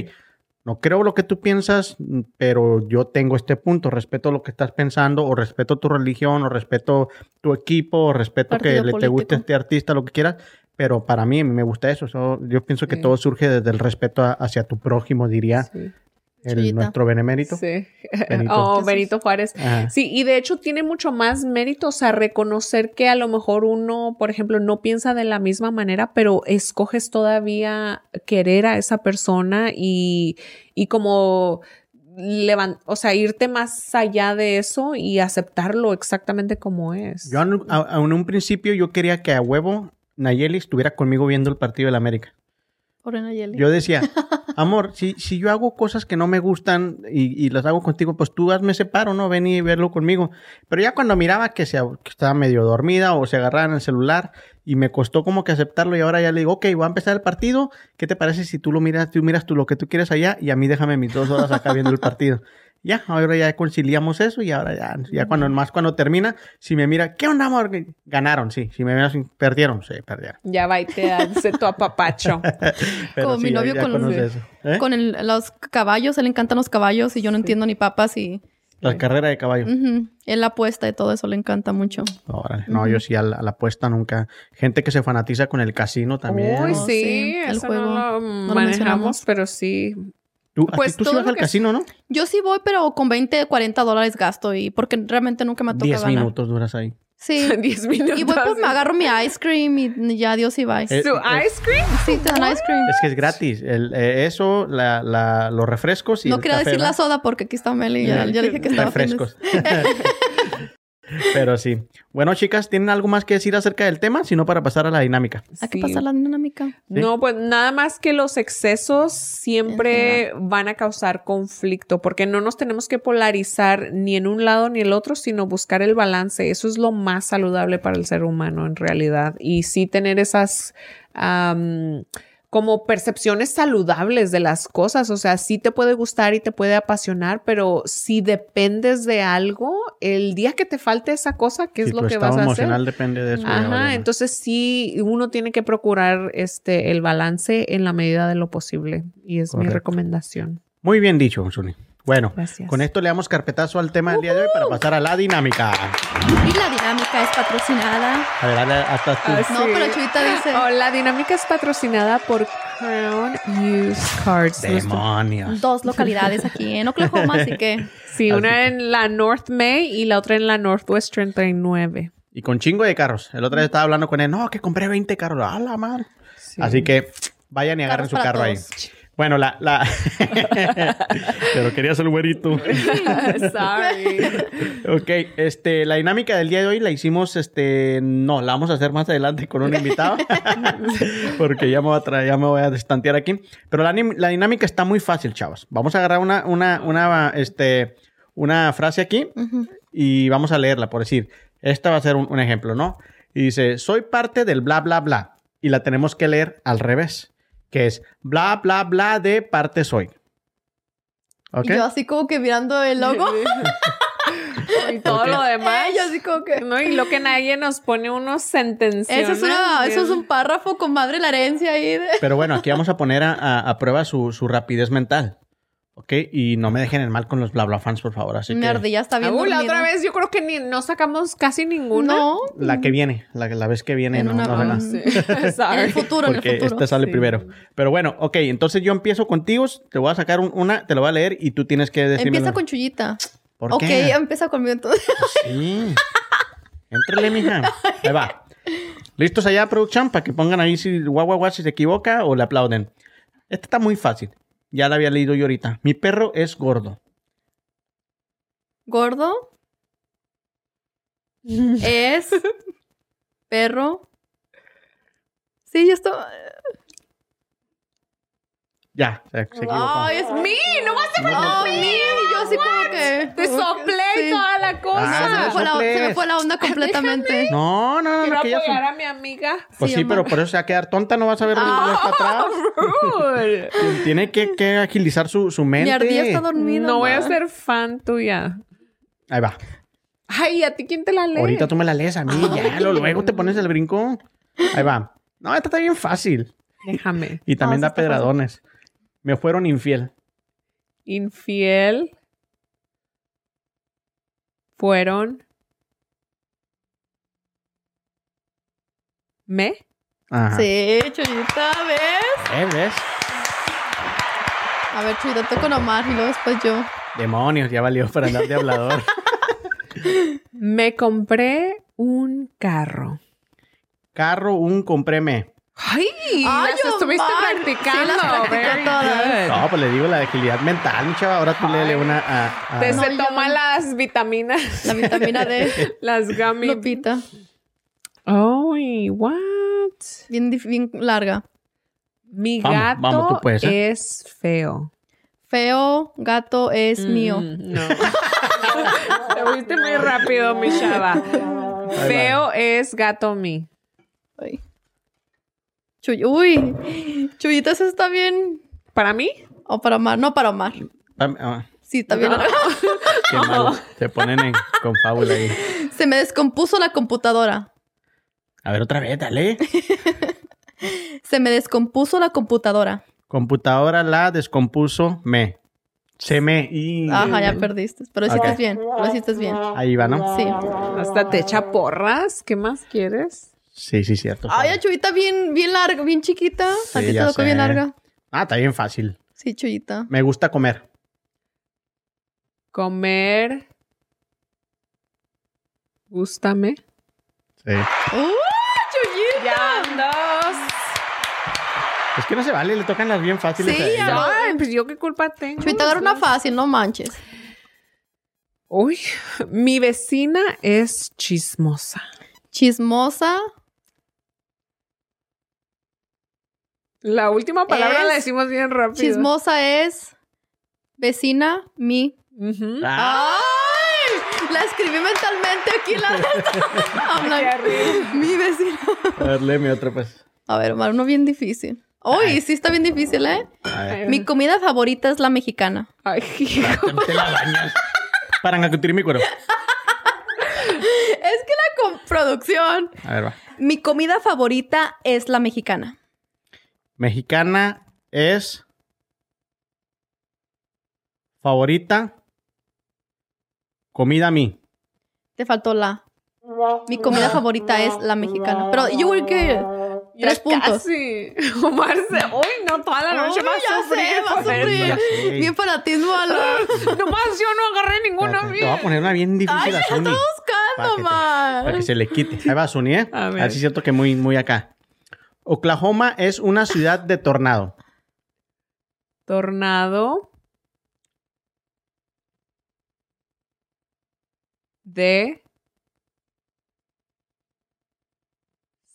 no creo lo que tú piensas, mm, pero yo tengo este punto, respeto lo que estás pensando, o respeto tu religión, o respeto tu equipo, o respeto que le, te guste este artista, lo que quieras. Pero para mí, a mí me gusta eso. So, yo pienso que Sí. todo surge desde el respeto a- hacia tu prójimo, diría Sí. El, Chuyita. nuestro benemérito. Sí. Benito. Oh. Benito Juárez. Ajá. Sí, y de hecho tiene mucho más mérito, o sea, reconocer que a lo mejor uno, por ejemplo, no piensa de la misma manera, pero escoges todavía querer a esa persona y, y como levan- o sea, irte más allá de eso y aceptarlo exactamente como es. Yo en, a- a- en un principio yo quería que a huevo Nayeli estuviera conmigo viendo el partido de la América. Orena Yeli. Yo decía, amor, si, si yo hago cosas que no me gustan y, y las hago contigo, pues tú hazme ese paro, ¿no? Ven y verlo conmigo. Pero ya cuando miraba que, se, que estaba medio dormida o se agarraba en el celular y me costó como que aceptarlo y ahora ya le digo, ok, va a empezar el partido, ¿qué te parece si tú lo miras, tú miras tú lo que tú quieres allá y a mí déjame mis dos horas acá viendo el partido? Ya, ahora ya conciliamos eso y ahora ya, ya cuando más cuando termina, si me mira, ¿qué onda, amor? Ganaron, sí. Si me mira, sí, perdieron, sí, perdieron. Ya va y te hace tu apapacho. Pero Como mi novio ya con los-. ¿Eh? Con el- los caballos, él le encantan los caballos y yo no entiendo ni papas y La carrera de caballo. ujú, él apuesta y todo eso le encanta mucho. Órale. No, yo sí a la, a la apuesta nunca. Gente que se fanatiza con el casino también. Uy, sí, sí, el eso juego. no lo lo manejamos, mencionamos. pero sí. Tú, Pues tú sí vas al que- casino, ¿no? Yo sí voy, pero con 20, 40 dólares gasto y porque realmente nunca me toca 10 ganar. minutos duras ahí. Sí. 10 minutos. y voy pues me agarro mi ice cream y ya Dios y bye. Eh, ¿Su ice cream? sí, te dan ice cream. Es que es gratis. El, eh, eso, la, la- los refrescos y no el quería café, decir la ¿verdad? soda porque aquí está Meli ya, ya le dije que estaba refrescos. Pero sí. Bueno, chicas, ¿tienen algo más que decir acerca del tema? Si no, para pasar a la dinámica. Hay que Sí. pasar la dinámica. No, pues nada más que los excesos siempre van a causar conflicto, porque no nos tenemos que polarizar ni en un lado ni el otro, sino buscar el balance. Eso es lo más saludable para el ser humano en realidad. Y sí tener esas como percepciones saludables de las cosas. O sea, sí te puede gustar y te puede apasionar, pero si dependes de algo, el día que te falte esa cosa, ¿qué es Si lo que vas a hacer? emocional depende de eso. Ajá, entonces sí, uno tiene que procurar este el balance en la medida de lo posible y es mi recomendación. Muy bien dicho, Zuni. Bueno, Gracias. con esto le damos carpetazo al tema del día de hoy para pasar a la dinámica. Y la dinámica es patrocinada. A ver, dale, hasta tú. Ah, No, pero Chuyita dice. Oh, la dinámica es patrocinada por Crown Use Cards. Nuestro- Demonios. Dos localidades aquí en Oklahoma, así que Sí, Así una en la North May y la otra en la Northwest 39. Y con chingo de carros. El otro día estaba hablando con él. No, que compré 20 carros. ¡A la madre! Sí. Así que vayan y agarren Carros su carro ahí. Bueno, la... la... Pero querías el güerito. Sorry. Ok, este, la dinámica del día de hoy la hicimos, este, no, la vamos a hacer más adelante con un invitado, porque ya me voy a traer, ya me voy a destantear aquí. Pero la, dinámica está muy fácil, chavos. Vamos a agarrar una, una, una, este, una frase aquí y vamos a leerla, por decir, esta va a ser un, un ejemplo, ¿no? Y dice, soy parte del bla, bla, bla. Y la tenemos que leer al revés, que es bla, bla, bla de parte soy. Y yo así como que mirando el logo. y todo lo demás. Eh, yo así como que. No, y lo que nadie nos pone unos sentencias. Eso es, una, eso es un párrafo con madre la herencia ahí de. Pero bueno, aquí vamos a poner a, a- a prueba su, su rapidez mental. ¿Ok? Y no me dejen en mal con los bla bla fans, por favor. Así que ardilla está bien. Uh, la dormida. otra vez yo creo que ni no sacamos casi ninguna. No. la que viene, la, la vez que viene, En no, una- no, ah, no, Sí. En el futuro, en el futuro. esta sale Sí. primero. Pero bueno, ok, entonces yo empiezo contigo, te voy a sacar un- una, te lo voy a leer y tú tienes que decirme. Empieza con Chuyita. ¿Por ok, qué? empieza conmigo entonces. Sí. Éntrale, mija. Ahí va. ¿Listos allá, producción? Para que pongan ahí si guau, guau, guau, si se equivoca o le aplauden. Esta está muy fácil. Ya la había leído yo ahorita. Mi perro es gordo. Gordo. es. Perro. Sí, yo estoy. Ya, se, se equivocó. Ay, es ¡Mi! ¡No vas a Ay, mí, yo así como que. Te soplé Sí. toda la Ah, cosa. se, me fue la, soples. se me fue la onda completamente. No, no, no, Quiero no, que ya son- apoyar a mi amiga. Pues Sí, sí, pero por eso se va a quedar tonta, no vas a más para atrás. Rude. Tiene que, que agilizar su, su mente. Mi ardilla está dormida. No voy a ma. ser fan tuya. Ahí va. Ay, ¿a ti quién te la lee? Ahorita tú me la lees a mí, ya, lo- luego te pones el brinco. Ahí va. No, esta está bien fácil. Déjame. Y también No, da está pedradones. Me fueron infiel. Infiel. Fueron. ¿Me? Ajá. Sí, Chuyita, ¿ves? ¿Eh, ves? A ver, Chuyita, te con Omar y luego después yo. Demonios, ya valió para andar de hablador. Me compré un carro. Carro, un compréme. ¡Ay! Ay, las estuviste practicando. Sí, las practiqué Very todas. good. No, pues le digo la agilidad mental, mi chava. Ahora tú léele una a... a- Te No, se toma no. las vitaminas, La vitamina D. las gummy. Lupita. Ay, what? Bien, bien larga. Mi Vamos, gato vamos, tú puedes, ¿eh? es feo. Feo, gato es mío. Mm, No. Te fuiste muy rápido, mi chava. Feo es gato mi. Ay. Chuy, uy. Chuyita, eso está bien. ¿Para mí? O para Omar. No, para Omar. Ah, ah. Sí, está bien. Qué malo. Se ponen en confábula ahí. Se me descompuso la computadora. A ver, otra vez, dale. Se me descompuso la computadora. Computadora la descompuso me. Se me. Y... Ajá, ya perdiste. Pero hiciste Ok. bien. Lo hiciste bien. Ahí va, ¿no? Sí. Hasta te echa porras. ¿Qué más quieres? Sí, sí, cierto. Ay, la Chuyita bien, bien larga, bien chiquita. Sí, A ti te tocó bien larga. Ah, está bien fácil. Sí, Chuyita. Me gusta comer. Comer. Gústame. Sí. ¡Uh, Chuyita! Ya, dos. Es que no se vale, le tocan las bien fáciles. Sí, a ella. ya. Ay, pues yo qué culpa tengo. Chuyita, agarra una fácil, no manches. Uy, mi vecina es chismosa. Chismosa. La última palabra Es la decimos bien rápido. Chismosa es vecina, mi. Ah, ¡Ay! La escribí mentalmente aquí la Mi vecina. a ver, léeme otra, pues. A ver, Omar, uno bien difícil. Uy, sí está bien difícil, ¿eh? A ver. Mi comida favorita es la mexicana. Ay, hijo. Te la bañas. Para engacutir mi cuero. Es que la con producción. A ver, va. Mi comida favorita es la mexicana. Mexicana es. Favorita. Comida a mí. Te faltó la. Mi comida favorita es la mexicana. Pero you were good. Tres Ya puntos. Casi. Omar se... Uy, no, toda la noche Uy, va ya a sufrir. sé, va a sufrir. eso. Sí. Bien fanatismo a. Nomás yo no agarré ninguna Espérate, Te voy a bien. poner una bien Ay, difícil la a está Zuni. buscando, Para que, te- para que se le quite. Ahí va Zuni, ¿eh? A A ver. ver si es cierto que muy, muy acá. Oklahoma es una ciudad de tornado. Tornado. De.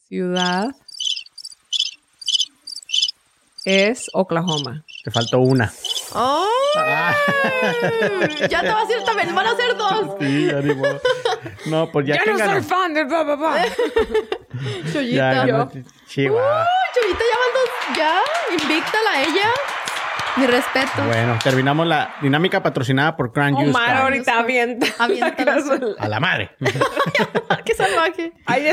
Ciudad. Es Oklahoma. Te faltó una. ¡Ay! Ah. Ya te vas a ir también. Van a ser dos. Sí, ya ni modo. No, pues ya, Ya que no ganó. soy fan del papá. papá. Chuyita. Ya ganó. Chihuahua. Chuyita ya van dos. Ya. Invictala a ella. Mi respeto. Bueno, terminamos la dinámica patrocinada por Use Omar Car. ahorita avienta. Aviéntala. A la madre. ¡Qué salvaje! Ahí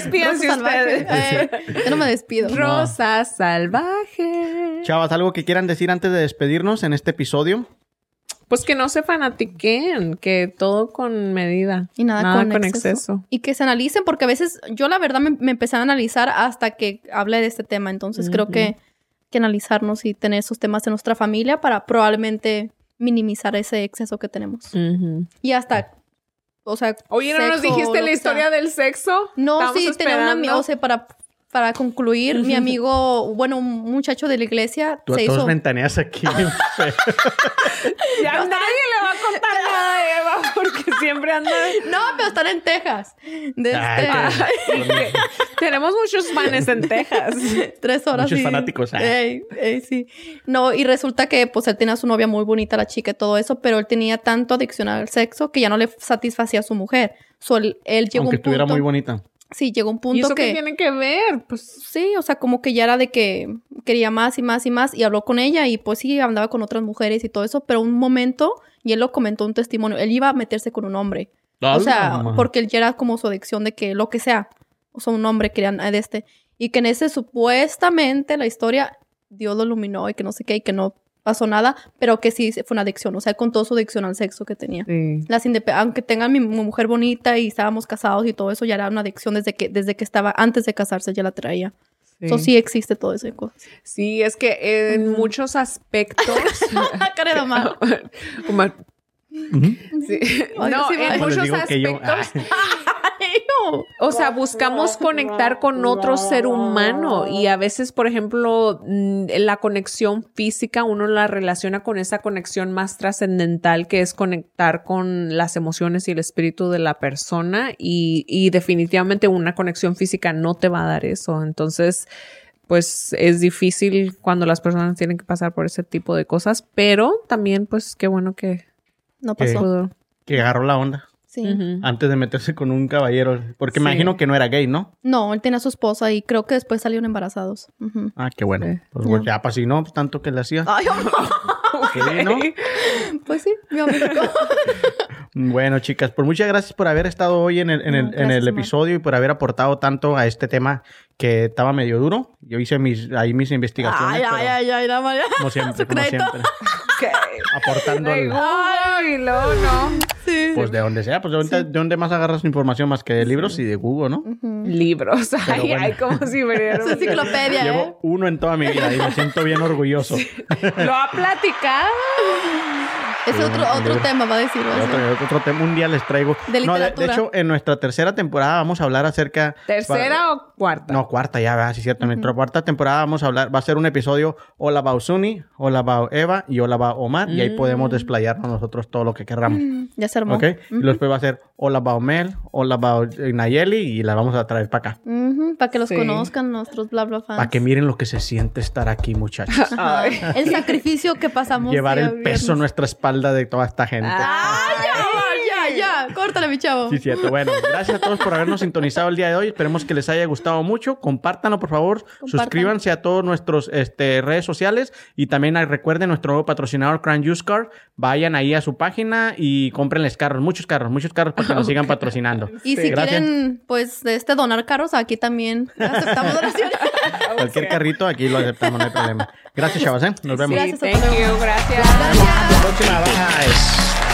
salvaje. ustedes. Eh, yo no me despido. Rosa salvaje. Chavas, ¿algo que quieran decir antes de despedirnos en este episodio? Pues que no se fanatiquen, que todo con medida. Y nada, con, exceso. exceso. Y que se analicen, porque a veces yo la verdad me, me empecé a analizar hasta que hablé de este tema. Entonces creo que, que analizarnos y tener esos temas en nuestra familia para probablemente minimizar ese exceso que tenemos. Y hasta, o sea... Oye, ¿no nos dijiste la historia del sexo? No, sí, tenía un amigo, esperando. o sea, para, para concluir, mi amigo, bueno, un muchacho de la iglesia Tú a se todos hizo... ventaneas aquí. Ya nadie le va a contar nada a Eva porque siempre anda... No, pero están en Texas. De Ay, este- qué- Tenemos muchos fans en Texas. Tres horas. Muchos fanáticos, ah. Ey, ey, sí. No, y resulta que pues él tenía a su novia muy bonita, la chica y todo eso, pero él tenía tanto adicción al sexo que ya no le satisfacía a su mujer. So, él, él llegó a Aunque un punto. estuviera muy bonita. Sí, llegó un ¿Y punto eso que. qué tiene que ver? Pues Sí, o sea, como que ya era de que quería más y más y más y habló con ella y pues sí, andaba con otras mujeres y todo eso, pero un momento, y él lo comentó en un testimonio, él iba a meterse con un hombre. O sea, porque él ya era como su adicción de que lo que sea, o sea, un hombre querían de este. Y que en ese supuestamente la historia, Dios lo iluminó y que no sé qué, y que no pasó nada, pero que sí fue una adicción, o sea, con toda su adicción al sexo que tenía. sí. Las aunque tengan mi, mi mujer bonita y estábamos casados y todo eso, ya era una adicción desde que, desde que estaba, antes de casarse ya la traía. Eso sí existe todo eso. Sí, es que en Ujú. muchos aspectos. Cara de. Sí. No, sí, en muchos aspectos. O sea, buscamos conectar con otro ser humano y a veces, por ejemplo, mm, la conexión física uno la relaciona con esa conexión más trascendental que es conectar con las emociones y el espíritu de la persona y, y definitivamente una conexión física no te va a dar eso. Entonces, pues es difícil cuando las personas tienen que pasar por ese tipo de cosas, pero también pues qué bueno que No pasó. que agarró la onda. Sí. Ujú. Antes de meterse con un caballero. Porque Sí. me imagino que no era gay, ¿no? No, él tenía a su esposa y creo que después salieron embarazados. Ujú. Ah, qué bueno. Sí. Pues bueno, ya, pues si no, tanto que le hacía. Ay, Sí, ¿no? pues sí, mi amigo. Bueno, chicas, pues muchas gracias por haber estado hoy en el, en el, No, en el gracias, episodio y por haber aportado tanto a este tema que estaba medio duro. Yo hice mis, ahí mis investigaciones. Ay, pero ay, ay, ay, la María. Como siempre, como siempre. Ok. Aportando al- Google y luego no. Sí. Pues de donde sea, pues de dónde, de dónde más agarras información más que de libros y de Google, ¿no? Libros. Ay, bueno. ay, como si me Su enciclopedia, ¿eh? Llevo uno en toda mi vida y me siento bien orgulloso. Lo ha platicado. Ese otro, otro tema va a decir. va a decir. Otro, otro tema, un día les traigo. De No, de, hecho, en nuestra tercera temporada vamos a hablar acerca. ¿Tercera o cuarta? No, cuarta ya, ¿verdad? sí, cierto. En nuestra cuarta temporada vamos a hablar, va a ser un episodio All About Sunny, All About Eva y All About Omar. Y ahí Mm. podemos desplayarnos nosotros todo lo que querramos. Ya se armó. ¿Ok? Y después va a ser All About Mel, All About eh, Nayeli y la vamos a traer para acá. para que los Sí. conozcan nuestros bla bla fans. Para que miren lo que se siente estar aquí, muchachos. El sacrificio que pasamos. Llevar el peso en nuestra espalda de toda esta gente. ¡Ah, ya! Córtale, mi chavo. Sí, cierto. Bueno, gracias a todos por habernos sintonizado el día de hoy. Esperemos que les haya gustado mucho. Compártanlo, por favor. Suscríbanse a todos nuestros este, redes sociales. Y también ah, recuerden nuestro nuevo patrocinador, Crown Use Car. Vayan ahí a su página y cómprenles carros. Muchos carros, muchos carros para que nos sigan patrocinando. Y Sí. si Gracias. quieren, pues, de este donar carros, aquí también aceptamos donaciones. Cualquier carrito, aquí lo aceptamos, no hay problema. Gracias, chavos. ¿eh? Nos vemos. Gracias, Sí, thank you. Gracias. Gracias. Hasta la próxima. Bye.